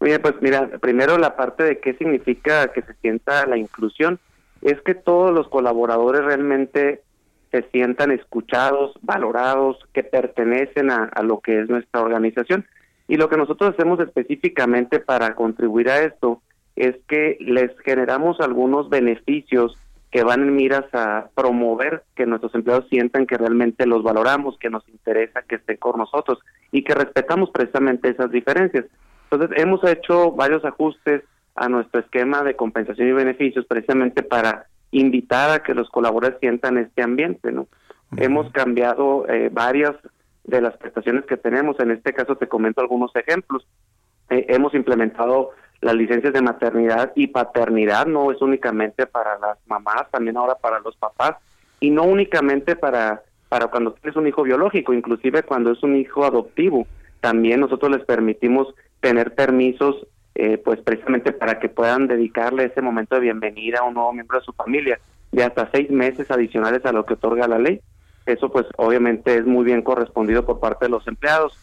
Bien, pues mira, primero la parte de qué significa que se sienta la inclusión, es que todos los colaboradores realmente se sientan escuchados, valorados, que pertenecen a, lo que es nuestra organización. Y lo que nosotros hacemos específicamente para contribuir a esto es que les generamos algunos beneficios que van en miras a promover que nuestros empleados sientan que realmente los valoramos, que nos interesa que estén con nosotros y que respetamos precisamente esas diferencias. Entonces, hemos hecho varios ajustes a nuestro esquema de compensación y beneficios precisamente para invitar a que los colaboradores sientan este ambiente, ¿no? Hemos cambiado eh, varias de las prestaciones que tenemos, en este caso te comento algunos ejemplos. Eh, hemos implementado las licencias de maternidad y paternidad, no es únicamente para las mamás, también ahora para los papás, y no únicamente para, para cuando tienes un hijo biológico, inclusive cuando es un hijo adoptivo. También nosotros les permitimos tener permisos eh, pues precisamente para que puedan dedicarle ese momento de bienvenida a un nuevo miembro de su familia de hasta seis meses adicionales a lo que otorga la ley. Eso pues obviamente es muy bien correspondido por parte de los empleados.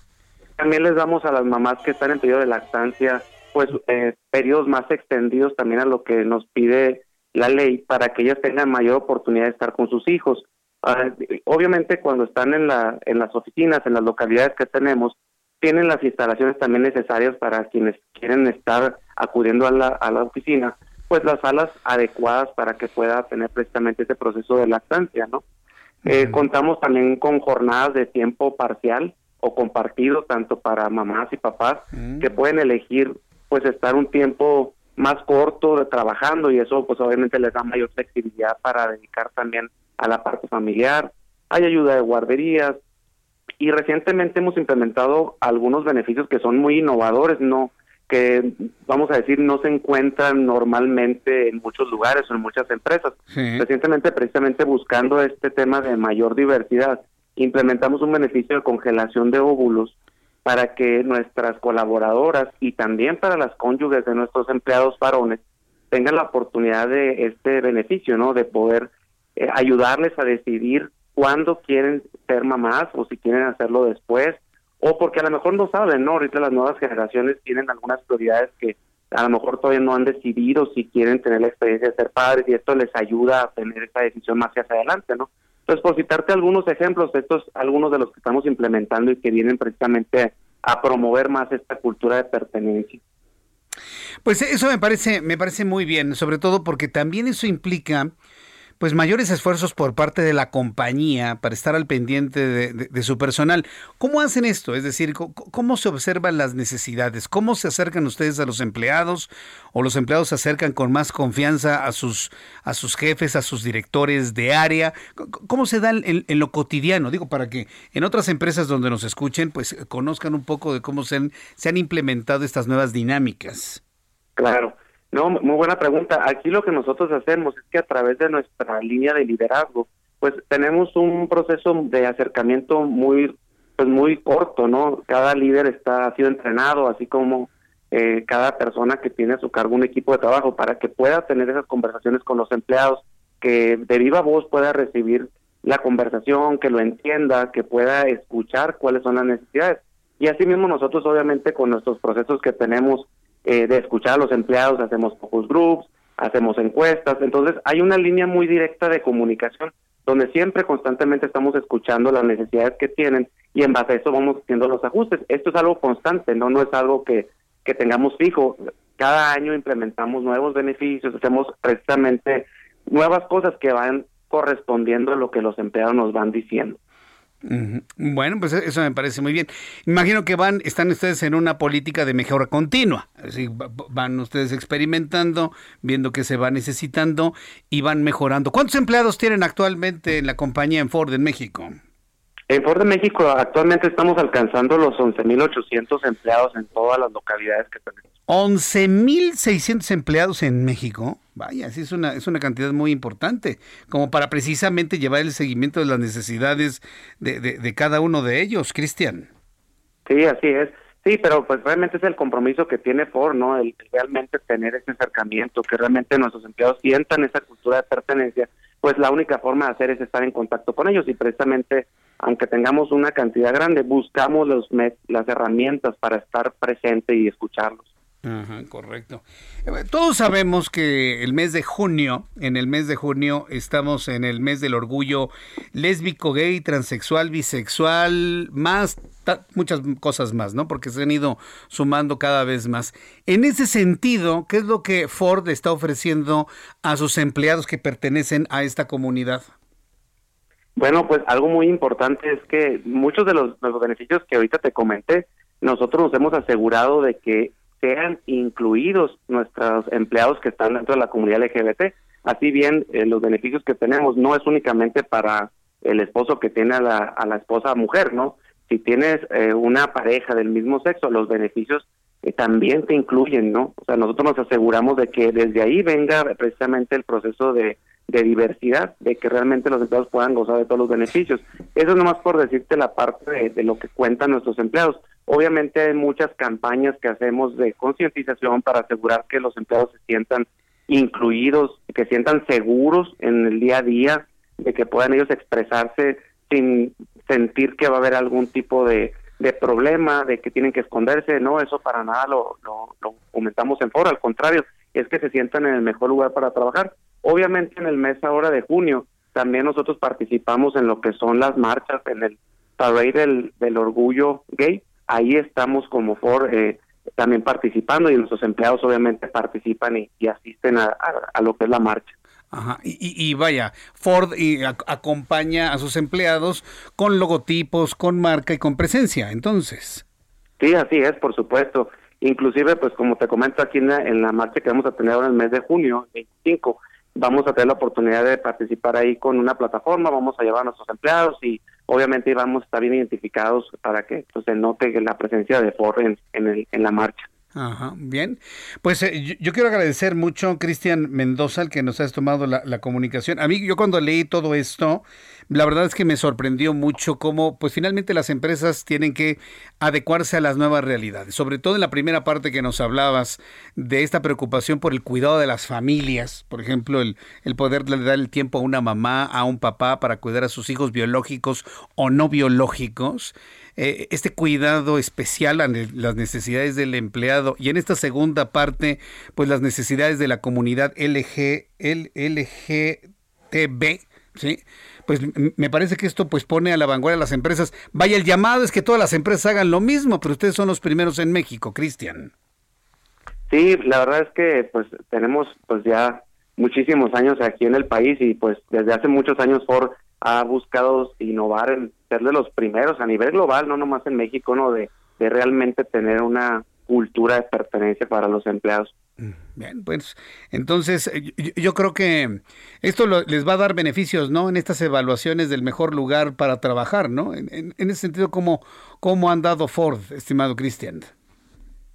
También les damos a las mamás que están en periodo de lactancia pues eh, periodos más extendidos también a lo que nos pide la ley para que ellas tengan mayor oportunidad de estar con sus hijos. Ah, obviamente cuando están en, la, en las oficinas, en las localidades que tenemos, tienen las instalaciones también necesarias para quienes quieren estar acudiendo a la, a la oficina, pues las salas adecuadas para que pueda tener precisamente ese proceso de lactancia, ¿no? Eh, contamos también con jornadas de tiempo parcial o compartido, tanto para mamás y papás, Mm. que pueden elegir pues estar un tiempo más corto de trabajando y eso pues obviamente les da mayor flexibilidad para dedicar también a la parte familiar. Hay ayuda de guarderías y recientemente hemos implementado algunos beneficios que son muy innovadores, no que vamos a decir no se encuentran normalmente en muchos lugares o en muchas empresas. Recientemente precisamente buscando este tema de mayor diversidad, implementamos un beneficio de congelación de óvulos para que nuestras colaboradoras y también para las cónyuges de nuestros empleados varones tengan la oportunidad de este beneficio, ¿no? De poder eh, ayudarles a decidir cuándo quieren ser mamás o si quieren hacerlo después o porque a lo mejor no saben, ¿no? Ahorita las nuevas generaciones tienen algunas prioridades que a lo mejor todavía no han decidido si quieren tener la experiencia de ser padres y esto les ayuda a tener esa decisión más hacia adelante, ¿no? Entonces, por citarte algunos ejemplos, estos algunos de los que estamos implementando y que vienen precisamente a promover más esta cultura de pertenencia. Pues eso me parece, me parece muy bien, sobre todo porque también eso implica pues mayores esfuerzos por parte de la compañía para estar al pendiente de, su personal. ¿Cómo hacen esto? Es decir, ¿cómo se observan las necesidades? ¿Cómo se acercan ustedes a los empleados o los empleados se acercan con más confianza a sus, a sus jefes, a sus directores de área? ¿Cómo se da en, lo cotidiano? Digo, para que en otras empresas donde nos escuchen, pues conozcan un poco de cómo se han implementado estas nuevas dinámicas. Claro. No, muy buena pregunta. Aquí lo que nosotros hacemos es que a través de nuestra línea de liderazgo, pues tenemos un proceso de acercamiento muy, pues muy corto, ¿no? Cada líder está ha sido entrenado, así como eh, cada persona que tiene a su cargo un equipo de trabajo para que pueda tener esas conversaciones con los empleados, que de viva voz pueda recibir la conversación, que lo entienda, que pueda escuchar cuáles son las necesidades. Y así mismo nosotros obviamente con nuestros procesos que tenemos eh, de escuchar a los empleados, hacemos focus groups, hacemos encuestas, entonces hay una línea muy directa de comunicación donde siempre constantemente estamos escuchando las necesidades que tienen y en base a eso vamos haciendo los ajustes. Esto es algo constante, no no es algo que, que tengamos fijo. Cada año implementamos nuevos beneficios, hacemos precisamente nuevas cosas que van correspondiendo a lo que los empleados nos van diciendo. Bueno, pues eso me parece muy bien. Imagino que van, están ustedes en una política de mejora continua. Así, va- van ustedes experimentando, viendo qué se va necesitando y van mejorando. ¿Cuántos empleados tienen actualmente en la compañía en Ford en México? En Ford de México actualmente estamos alcanzando los 11.800 empleados en todas las localidades que tenemos. 11.600 empleados en México. Vaya, sí es una, es una cantidad muy importante, como para precisamente llevar el seguimiento de las necesidades de, de- de cada uno de ellos, Cristian. Sí, así es. Sí, pero pues realmente es el compromiso que tiene Ford, ¿no? El realmente tener ese acercamiento, que realmente nuestros empleados sientan esa cultura de pertenencia, pues la única forma de hacer es estar en contacto con ellos y precisamente, aunque tengamos una cantidad grande, buscamos los las herramientas para estar presente y escucharlos. Ajá, correcto. Eh, Todos sabemos que el mes de junio, en el mes de junio estamos en el mes del orgullo lésbico, gay, transexual, bisexual, más muchas cosas más, ¿no? Porque se han ido sumando cada vez más. En ese sentido, ¿qué es lo que Ford está ofreciendo a sus empleados que pertenecen a esta comunidad? Bueno, pues algo muy importante es que muchos de los, de los beneficios que ahorita te comenté, nosotros nos hemos asegurado de que sean incluidos nuestros empleados que están dentro de la comunidad LGBT. Así bien, eh, los beneficios que tenemos no es únicamente para el esposo que tiene a la, a la esposa mujer, ¿no? Si tienes eh, una pareja del mismo sexo, los beneficios eh, también te incluyen, ¿no? O sea, nosotros nos aseguramos de que desde ahí venga precisamente el proceso de, diversidad, de que realmente los empleados puedan gozar de todos los beneficios. Eso es nomás por decirte la parte de lo que cuentan nuestros empleados. Obviamente hay muchas campañas que hacemos de concientización para asegurar que los empleados se sientan incluidos, que sientan seguros en el día a día, de que puedan ellos expresarse sin sentir que va a haber algún tipo de, de problema, de que tienen que esconderse, no, eso para nada lo, lo, lo comentamos en foro, al contrario, es que se sientan en el mejor lugar para trabajar. Obviamente en el mes ahora de junio también nosotros participamos en lo que son las marchas, en el parade del, del orgullo gay, ahí estamos como Ford eh, también participando y nuestros empleados obviamente participan y, asisten a, lo que es la marcha. Ajá. Y, vaya, Ford y acompaña a sus empleados con logotipos, con marca y con presencia, entonces. Sí, así es, por supuesto. Inclusive, pues como te comento aquí en la, en la marcha que vamos a tener ahora en el mes de junio, 25, vamos a tener la oportunidad de participar ahí con una plataforma, vamos a llevar a nuestros empleados y obviamente vamos a estar bien identificados para que pues, se note la presencia de Ford en, en la marcha. Ajá, bien. Pues eh, yo, quiero agradecer mucho, Cristian Mendoza, el que nos has tomado la, comunicación. A mí, yo cuando leí todo esto, la verdad es que me sorprendió mucho cómo, pues finalmente las empresas tienen que adecuarse a las nuevas realidades. Sobre todo en la primera parte que nos hablabas de esta preocupación por el cuidado de las familias. Por ejemplo, el, el poder dar el tiempo a una mamá, a un papá para cuidar a sus hijos biológicos o no biológicos. Eh, este cuidado especial a las necesidades del empleado y en esta segunda parte, pues las necesidades de la comunidad LG, LGTB, ¿sí? Pues me parece que esto pues pone a la vanguardia a las empresas. Vaya, el llamado es que todas las empresas hagan lo mismo, pero ustedes son los primeros en México, Cristian. Sí, la verdad es que pues tenemos pues ya muchísimos años aquí en el país y pues desde hace muchos años Ford ha buscado innovar en ser de los primeros a nivel global, no nomás en México, no de, de realmente tener una cultura de pertenencia para los empleados. Mm, bien, pues entonces eh, yo, creo que esto les va a dar beneficios, ¿no? En estas evaluaciones del mejor lugar para trabajar, ¿no? En, en, ese sentido, ¿cómo, ¿cómo han dado Ford, estimado Cristian?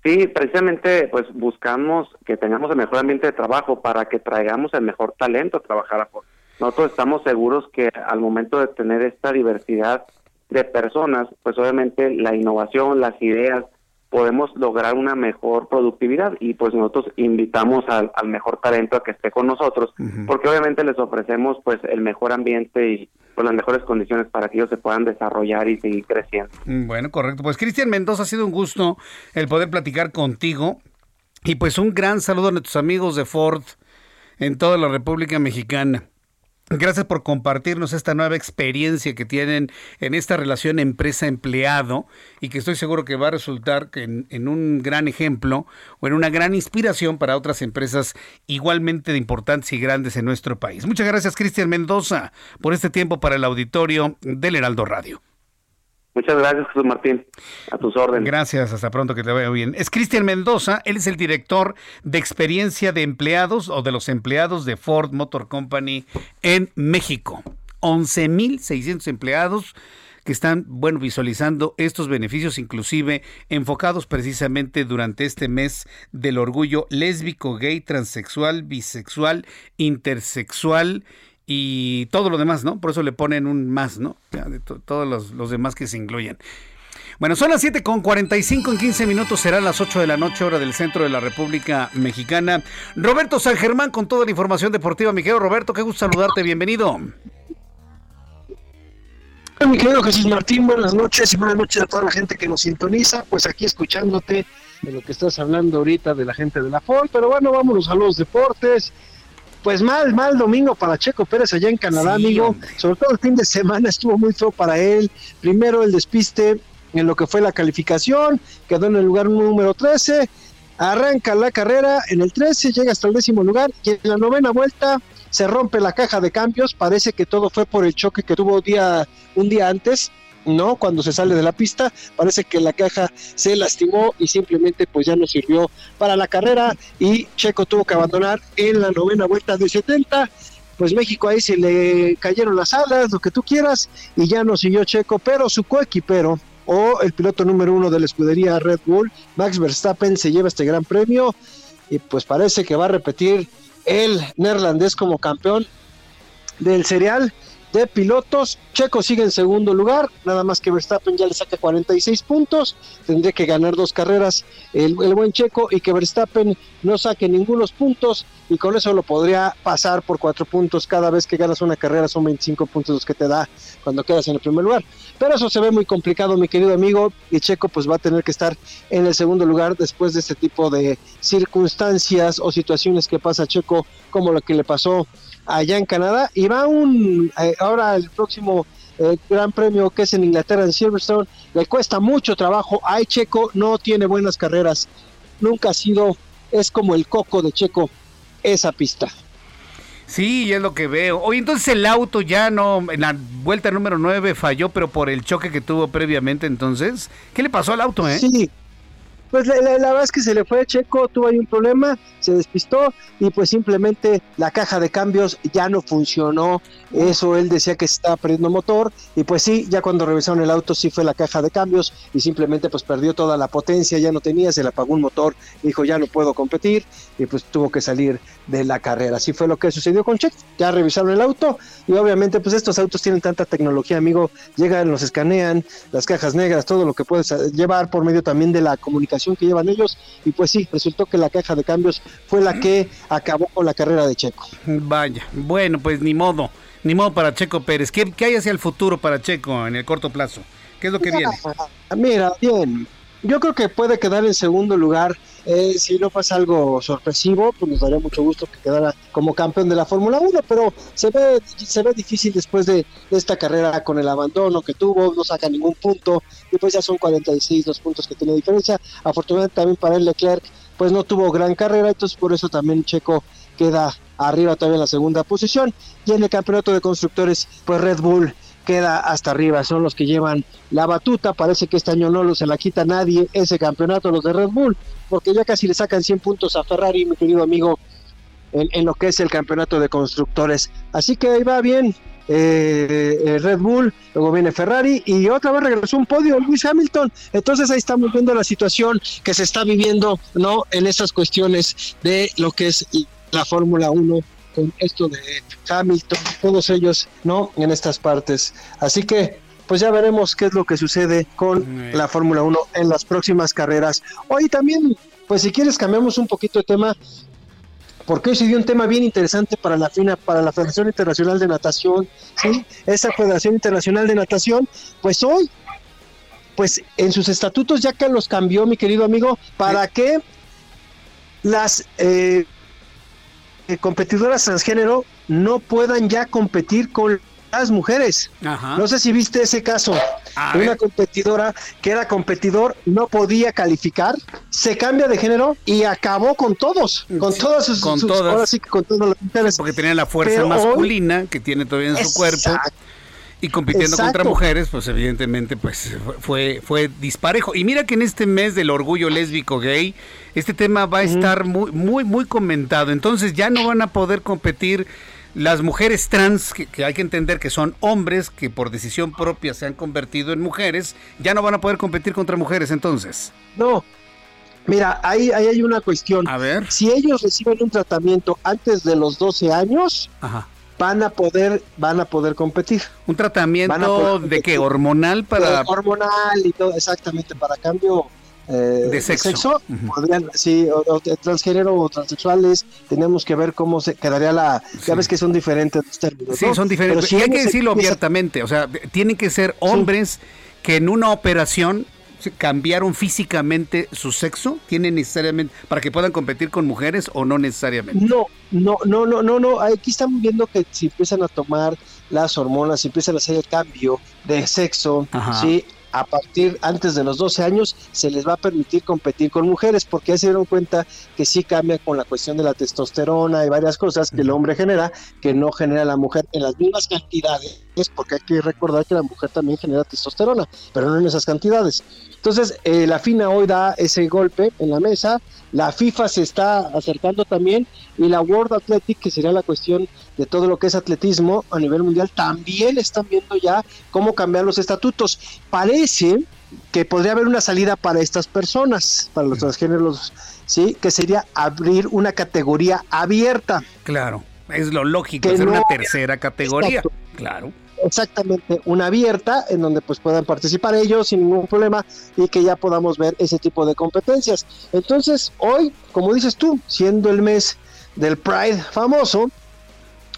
Sí, precisamente pues buscamos que tengamos el mejor ambiente de trabajo para que traigamos el mejor talento a trabajar a Ford. Nosotros estamos seguros que al momento de tener esta diversidad de personas, pues obviamente la innovación, las ideas, podemos lograr una mejor productividad y pues nosotros invitamos al, mejor talento a que esté con nosotros, porque obviamente les ofrecemos pues el mejor ambiente y pues las mejores condiciones para que ellos se puedan desarrollar y seguir creciendo. Mm, bueno, correcto. Pues Cristian Mendoza, ha sido un gusto el poder platicar contigo y pues un gran saludo a nuestros amigos de Ford en toda la República Mexicana. Gracias por compartirnos esta nueva experiencia que tienen en esta relación empresa-empleado y que estoy seguro que va a resultar en, un gran ejemplo o en una gran inspiración para otras empresas igualmente de importantes y grandes en nuestro país. Muchas gracias, Cristian Mendoza, por este tiempo para el auditorio del Heraldo Radio. Muchas gracias, Jesús Martín. A tus órdenes. Gracias, hasta pronto, que te vaya bien. Es Cristian Mendoza, él es el director de experiencia de empleados o de los empleados de Ford Motor Company en México. 11.600 empleados que están, bueno, visualizando estos beneficios, inclusive enfocados precisamente durante este mes del orgullo lésbico, gay, transexual, bisexual, intersexual y todo lo demás, ¿no? Por eso le ponen un más, ¿no? de todos los, los, demás que se incluyen. Bueno, son las 7 con 45 en 15 minutos, serán las 8 de la noche, hora del centro de la República Mexicana. Roberto San Germán con toda la información deportiva. Mi querido Roberto, qué gusto saludarte, bienvenido. Mi querido Jesús Martín, buenas noches y buenas noches a toda la gente que nos sintoniza, pues aquí escuchándote de lo que estás hablando ahorita de la gente de la Ford, pero bueno, vámonos a los deportes pues mal, mal domingo para Checo Pérez allá en Canadá, amigo. Sobre todo el fin de semana estuvo muy feo para él. Primero el despiste en lo que fue la calificación, quedó en el lugar número 13. Arranca la carrera en el 13, llega hasta el décimo lugar y en la novena vuelta se rompe la caja de cambios. Parece que todo fue por el choque que tuvo día, un día antes ¿no? Cuando se sale de la pista, parece que la caja se lastimó y simplemente pues ya no sirvió para la carrera y Checo tuvo que abandonar en la novena vuelta de 70. Pues México ahí se le cayeron las alas, lo que tú quieras, y ya no siguió Checo, pero su coequipero o el piloto número uno de la escudería Red Bull, Max Verstappen, se lleva este gran premio y pues parece que va a repetir el neerlandés como campeón del serial de pilotos. Checo sigue en segundo lugar, nada más que Verstappen ya le saca 46 puntos. Tendría que ganar dos carreras el, buen Checo y que Verstappen no saque ningunos puntos y con eso lo podría pasar por cuatro puntos. Cada vez que ganas una carrera son 25 puntos los que te da cuando quedas en el primer lugar. Pero eso se ve muy complicado, mi querido amigo, y Checo pues va a tener que estar en el segundo lugar después de este tipo de circunstancias o situaciones que pasa Checo, como lo que le pasó allá en Canadá. Y va un, eh, ahora el próximo eh, Gran Premio que es en Inglaterra, en Silverstone, le cuesta mucho trabajo. Ay, Checo no tiene buenas carreras, nunca ha sido, es como el coco de Checo, esa pista. Sí, es lo que veo. Oye, entonces el auto ya no, en la vuelta número 9 falló, pero por el choque que tuvo previamente, entonces, ¿qué le pasó al auto, eh? Sí, pues la, la, la, verdad es que se le fue Checo, tuvo ahí un problema, se despistó y pues simplemente la caja de cambios ya no funcionó. Eso él decía que estaba perdiendo motor y pues sí, ya cuando revisaron el auto sí fue la caja de cambios y simplemente pues perdió toda la potencia, ya no tenía, se le apagó un motor, dijo ya no puedo competir y pues tuvo que salir de la carrera. Así fue lo que sucedió con Checo. Ya revisaron el auto y obviamente pues estos autos tienen tanta tecnología, amigo, llegan, los escanean, las cajas negras, todo lo que puedes llevar por medio también de la comunicación que llevan ellos y pues sí, resultó que la caja de cambios fue la que acabó con la carrera de Checo. Vaya, bueno, pues ni modo, ni modo para Checo Pérez. ¿Qué, qué hay hacia el futuro para Checo en el corto plazo? ¿Qué es lo que viene? Mira, bien, yo creo que puede quedar en segundo lugar. Eh, si no pasa algo sorpresivo, pues nos daría mucho gusto que quedara como campeón de la Fórmula 1, pero se ve, se ve difícil después de, esta carrera con el abandono que tuvo, no saca ningún punto, y pues ya son 46 los puntos que tiene diferencia. Afortunadamente también para el Leclerc, pues no tuvo gran carrera, entonces por eso también Checo queda arriba todavía en la segunda posición. Y en el campeonato de constructores, pues Red Bull queda hasta arriba, son los que llevan la batuta, parece que este año no lo se la quita nadie ese campeonato los de Red Bull, porque ya casi le sacan 100 puntos a Ferrari, mi querido amigo, en, lo que es el campeonato de constructores. Así que ahí va bien, eh, Red Bull, luego viene Ferrari y otra vez regresó un podio Luis Hamilton. Entonces ahí estamos viendo la situación que se está viviendo, ¿no? En esas cuestiones de lo que es la Fórmula 1 con esto de Hamilton, todos ellos, ¿no? En estas partes. Así que, pues ya veremos qué es lo que sucede con la Fórmula 1 en las próximas carreras. Hoy también, pues si quieres cambiamos un poquito de tema, porque hoy se dio un tema bien interesante para la FINA, para la Federación Internacional de Natación, ¿sí? Esa Federación Internacional de Natación, pues hoy, pues en sus estatutos ya que los cambió, mi querido amigo, para que las eh, competidoras transgénero no puedan ya competir con las mujeres. Ajá. No sé si viste ese caso. A una ver. competidora que era competidor, no podía calificar, se cambia de género y acabó con todos, con sí, todas sus, con sus, todas. ahora sí que con todas las mujeres. Porque tenía la fuerza Pero masculina hoy, que tiene todavía en su cuerpo. Y compitiendo Exacto. contra mujeres, pues evidentemente pues fue, fue disparejo. Y mira que en este mes del orgullo lésbico gay, este tema va a estar muy, muy, muy comentado. Entonces ya no van a poder competir las mujeres trans, que, que, hay que entender que son hombres que por decisión propia se han convertido en mujeres, ya no van a poder competir contra mujeres entonces. No. Mira, ahí, ahí hay una cuestión. A ver. Si ellos reciben un tratamiento antes de los 12 años, Ajá. Van a poder van a poder competir. Un tratamiento de qué hormonal para hormonal y todo exactamente para cambio eh, de sexo, de sexo uh -huh. podrían, sí, o, o, transgénero o transexuales, tenemos que ver cómo se quedaría la, sí. ya ves que son diferentes los términos. Sí, ¿no? son diferentes, si y hay que decirlo abiertamente, o sea, tienen que ser hombres sí. que en una operación cambiaron físicamente su sexo? ¿Tienen necesariamente para que puedan competir con mujeres o no necesariamente? No, no, no, no, no, no. Aquí estamos viendo que si empiezan a tomar las hormonas, si empiezan a hacer el cambio de sexo, Ajá. sí, a partir antes de los 12 años se les va a permitir competir con mujeres porque ya se dieron cuenta que sí cambia con la cuestión de la testosterona y varias cosas que el hombre genera que no genera la mujer en las mismas cantidades porque hay que recordar que la mujer también genera testosterona pero no en esas cantidades entonces eh, la FINA hoy da ese golpe en la mesa la FIFA se está acercando también y la World Athletic, que sería la cuestión de todo lo que es atletismo a nivel mundial, también están viendo ya cómo cambiar los estatutos. Parece que podría haber una salida para estas personas, para los transgéneros, sí, que sería abrir una categoría abierta. Claro, es lo lógico, hacer no, una tercera categoría. Exacto. Claro. Exactamente, una abierta en donde pues puedan participar ellos sin ningún problema y que ya podamos ver ese tipo de competencias. Entonces, hoy, como dices tú, siendo el mes del Pride famoso,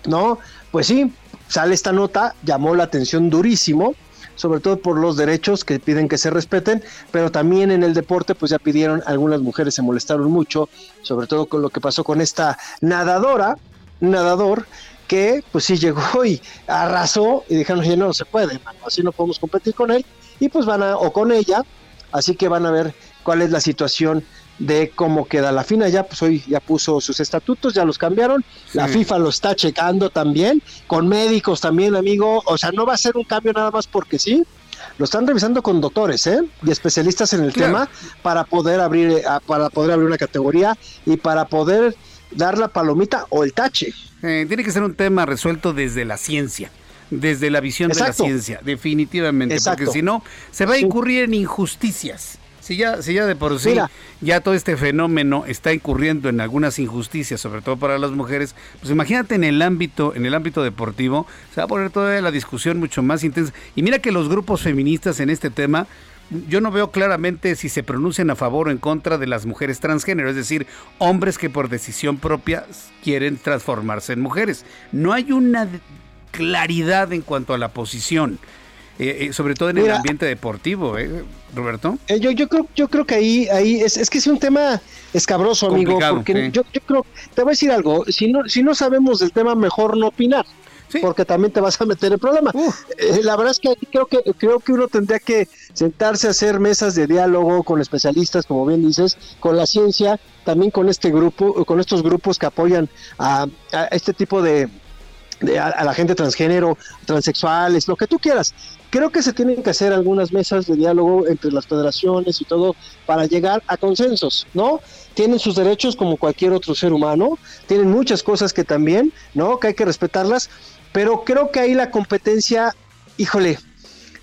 ¿no? Pues sí, sale esta nota, llamó la atención durísimo, sobre todo por los derechos que piden que se respeten, pero también en el deporte pues ya pidieron, algunas mujeres se molestaron mucho, sobre todo con lo que pasó con esta nadadora, nadador, que pues sí llegó <laughs> y arrasó y dijeron, oye, no, se puede, así no podemos competir con él, y pues van a, o con ella, así que van a ver cuál es la situación de cómo queda la FINA. Ya pues hoy ya puso sus estatutos, ya los cambiaron. La FIFA lo está checando también, con médicos también, amigo. O sea, no va a ser un cambio nada más porque sí. Lo están revisando con doctores ¿eh? y especialistas en el tema para poder abrir eh, para poder abrir una categoría y para poder dar la palomita o el tache. Eh, tiene que ser un tema resuelto desde la ciencia desde la visión de la ciencia, definitivamente, porque si no, se va a incurrir en injusticias. Si ya, si ya de por sí ya todo este fenómeno está incurriendo en algunas injusticias, sobre todo para las mujeres, pues imagínate en el ámbito, en el ámbito deportivo, se va a poner todavía la discusión mucho más intensa. Y mira que los grupos feministas en este tema, yo no veo claramente si se pronuncian a favor o en contra de las mujeres transgénero, es decir, hombres que por decisión propia quieren transformarse en mujeres. No hay una claridad en cuanto a la posición. Eh, eh, sobre todo en el ambiente deportivo, ¿eh, Roberto? Eh, yo, yo, creo, yo creo que ahí, ahí es, es que es un tema escabroso, amigo, porque yo, yo, creo, te voy a decir algo, si no, si no sabemos del tema, mejor no opinar. Porque también te vas a meter en problema. la verdad es que creo que creo que uno tendría que sentarse a hacer mesas de diálogo con especialistas, como bien dices, con la ciencia, también con este grupo, con estos grupos que apoyan a este tipo de, a, la gente transgénero, transexuales, lo que tú quieras. Creo que se tienen que hacer algunas mesas de diálogo entre las federaciones y todo para llegar a consensos, ¿no? Tienen sus derechos como cualquier otro ser humano, tienen muchas cosas que también, ¿no? Que hay que respetarlas, pero creo que ahí la competencia, híjole,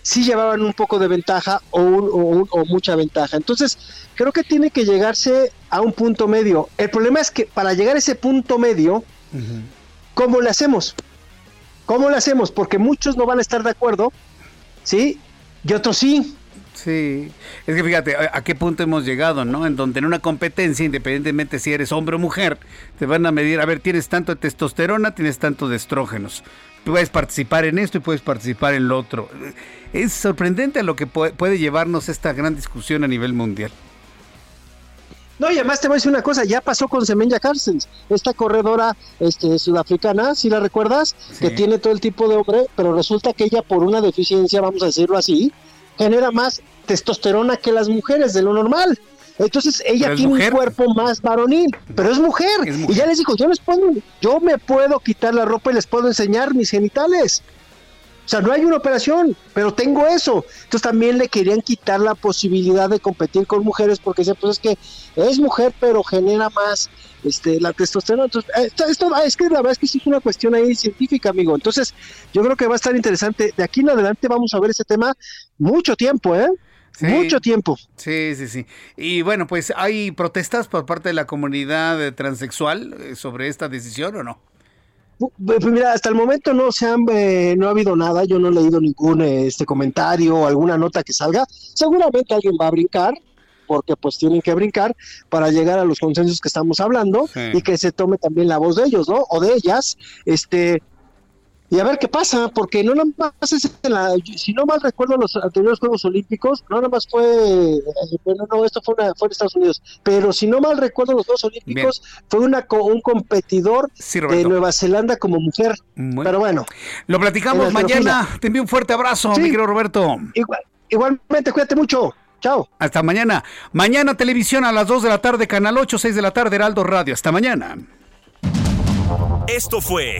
sí llevaban un poco de ventaja o, o, mucha ventaja. Entonces, creo que tiene que llegarse a un punto medio. El problema es que para llegar a ese punto medio, ¿cómo le hacemos? ¿Cómo lo hacemos? Porque muchos no van a estar de acuerdo, ¿sí? Y otros sí. Sí, es que fíjate a, qué punto hemos llegado, ¿no? En donde en una competencia, independientemente si eres hombre o mujer, te van a medir, a ver, tienes tanto de testosterona, tienes tanto de estrógenos. Puedes participar en esto y puedes participar en lo otro. Es sorprendente a lo que puede llevarnos esta gran discusión a nivel mundial. No, y además te voy a decir una cosa, ya pasó con Semenya Carstens, esta corredora este, sudafricana, si la recuerdas, que tiene todo el tipo de hombre, pero resulta que ella por una deficiencia, vamos a decirlo así, genera más testosterona que las mujeres de lo normal. Entonces ella tiene un cuerpo más varonil, pero es mujer. es mujer. Y ya les digo, yo les puedo, yo me puedo quitar la ropa y les puedo enseñar mis genitales. O sea, no hay una operación, pero tengo eso. Entonces también le querían quitar la posibilidad de competir con mujeres porque decían, pues es que es mujer, pero genera más este, la testosterona. Entonces, eh, esto, ah, es que la verdad es que sí es una cuestión ahí científica, amigo. Entonces, yo creo que va a estar interesante. De aquí en adelante vamos a ver ese tema mucho tiempo, ¿eh? Mucho tiempo. Sí, sí, sí. Y bueno, pues hay protestas por parte de la comunidad transexual eh, sobre esta decisión o no? Pues mira, hasta el momento no se han, eh, no ha habido nada, yo no he leído ningún este comentario o alguna nota que salga. Seguramente alguien va a brincar, porque pues tienen que brincar para llegar a los consensos que estamos hablando y que se tome también la voz de ellos, ¿no? O de ellas, este, y a ver qué pasa, porque no nada más es en la, si no mal recuerdo los anteriores Juegos Olímpicos, no nada más fue, eh, bueno, no, esto fue, una, fue en Estados Unidos, pero si no mal recuerdo los Juegos Olímpicos, fue una, un competidor de Nueva Zelanda como mujer. Pero bueno. Lo platicamos mañana, te envío un fuerte abrazo, mi querido Roberto. Igual, igualmente, cuídate mucho. Chao. Hasta mañana. Mañana televisión a las 2 de la tarde, Canal 8, 6 de la tarde, Heraldo Radio. Hasta mañana. Esto fue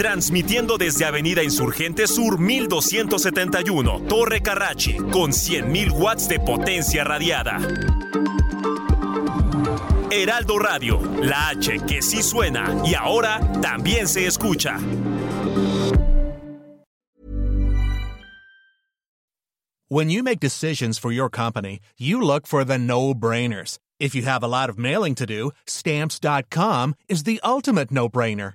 transmitiendo desde Avenida Insurgente Sur 1271, Torre Carrachi, con 100.000 watts de potencia radiada. Heraldo Radio, la H que sí suena y ahora también se escucha. When you make decisions for your company, you look for the no-brainers. If you have a lot of mailing to do, stamps.com is the ultimate no-brainer.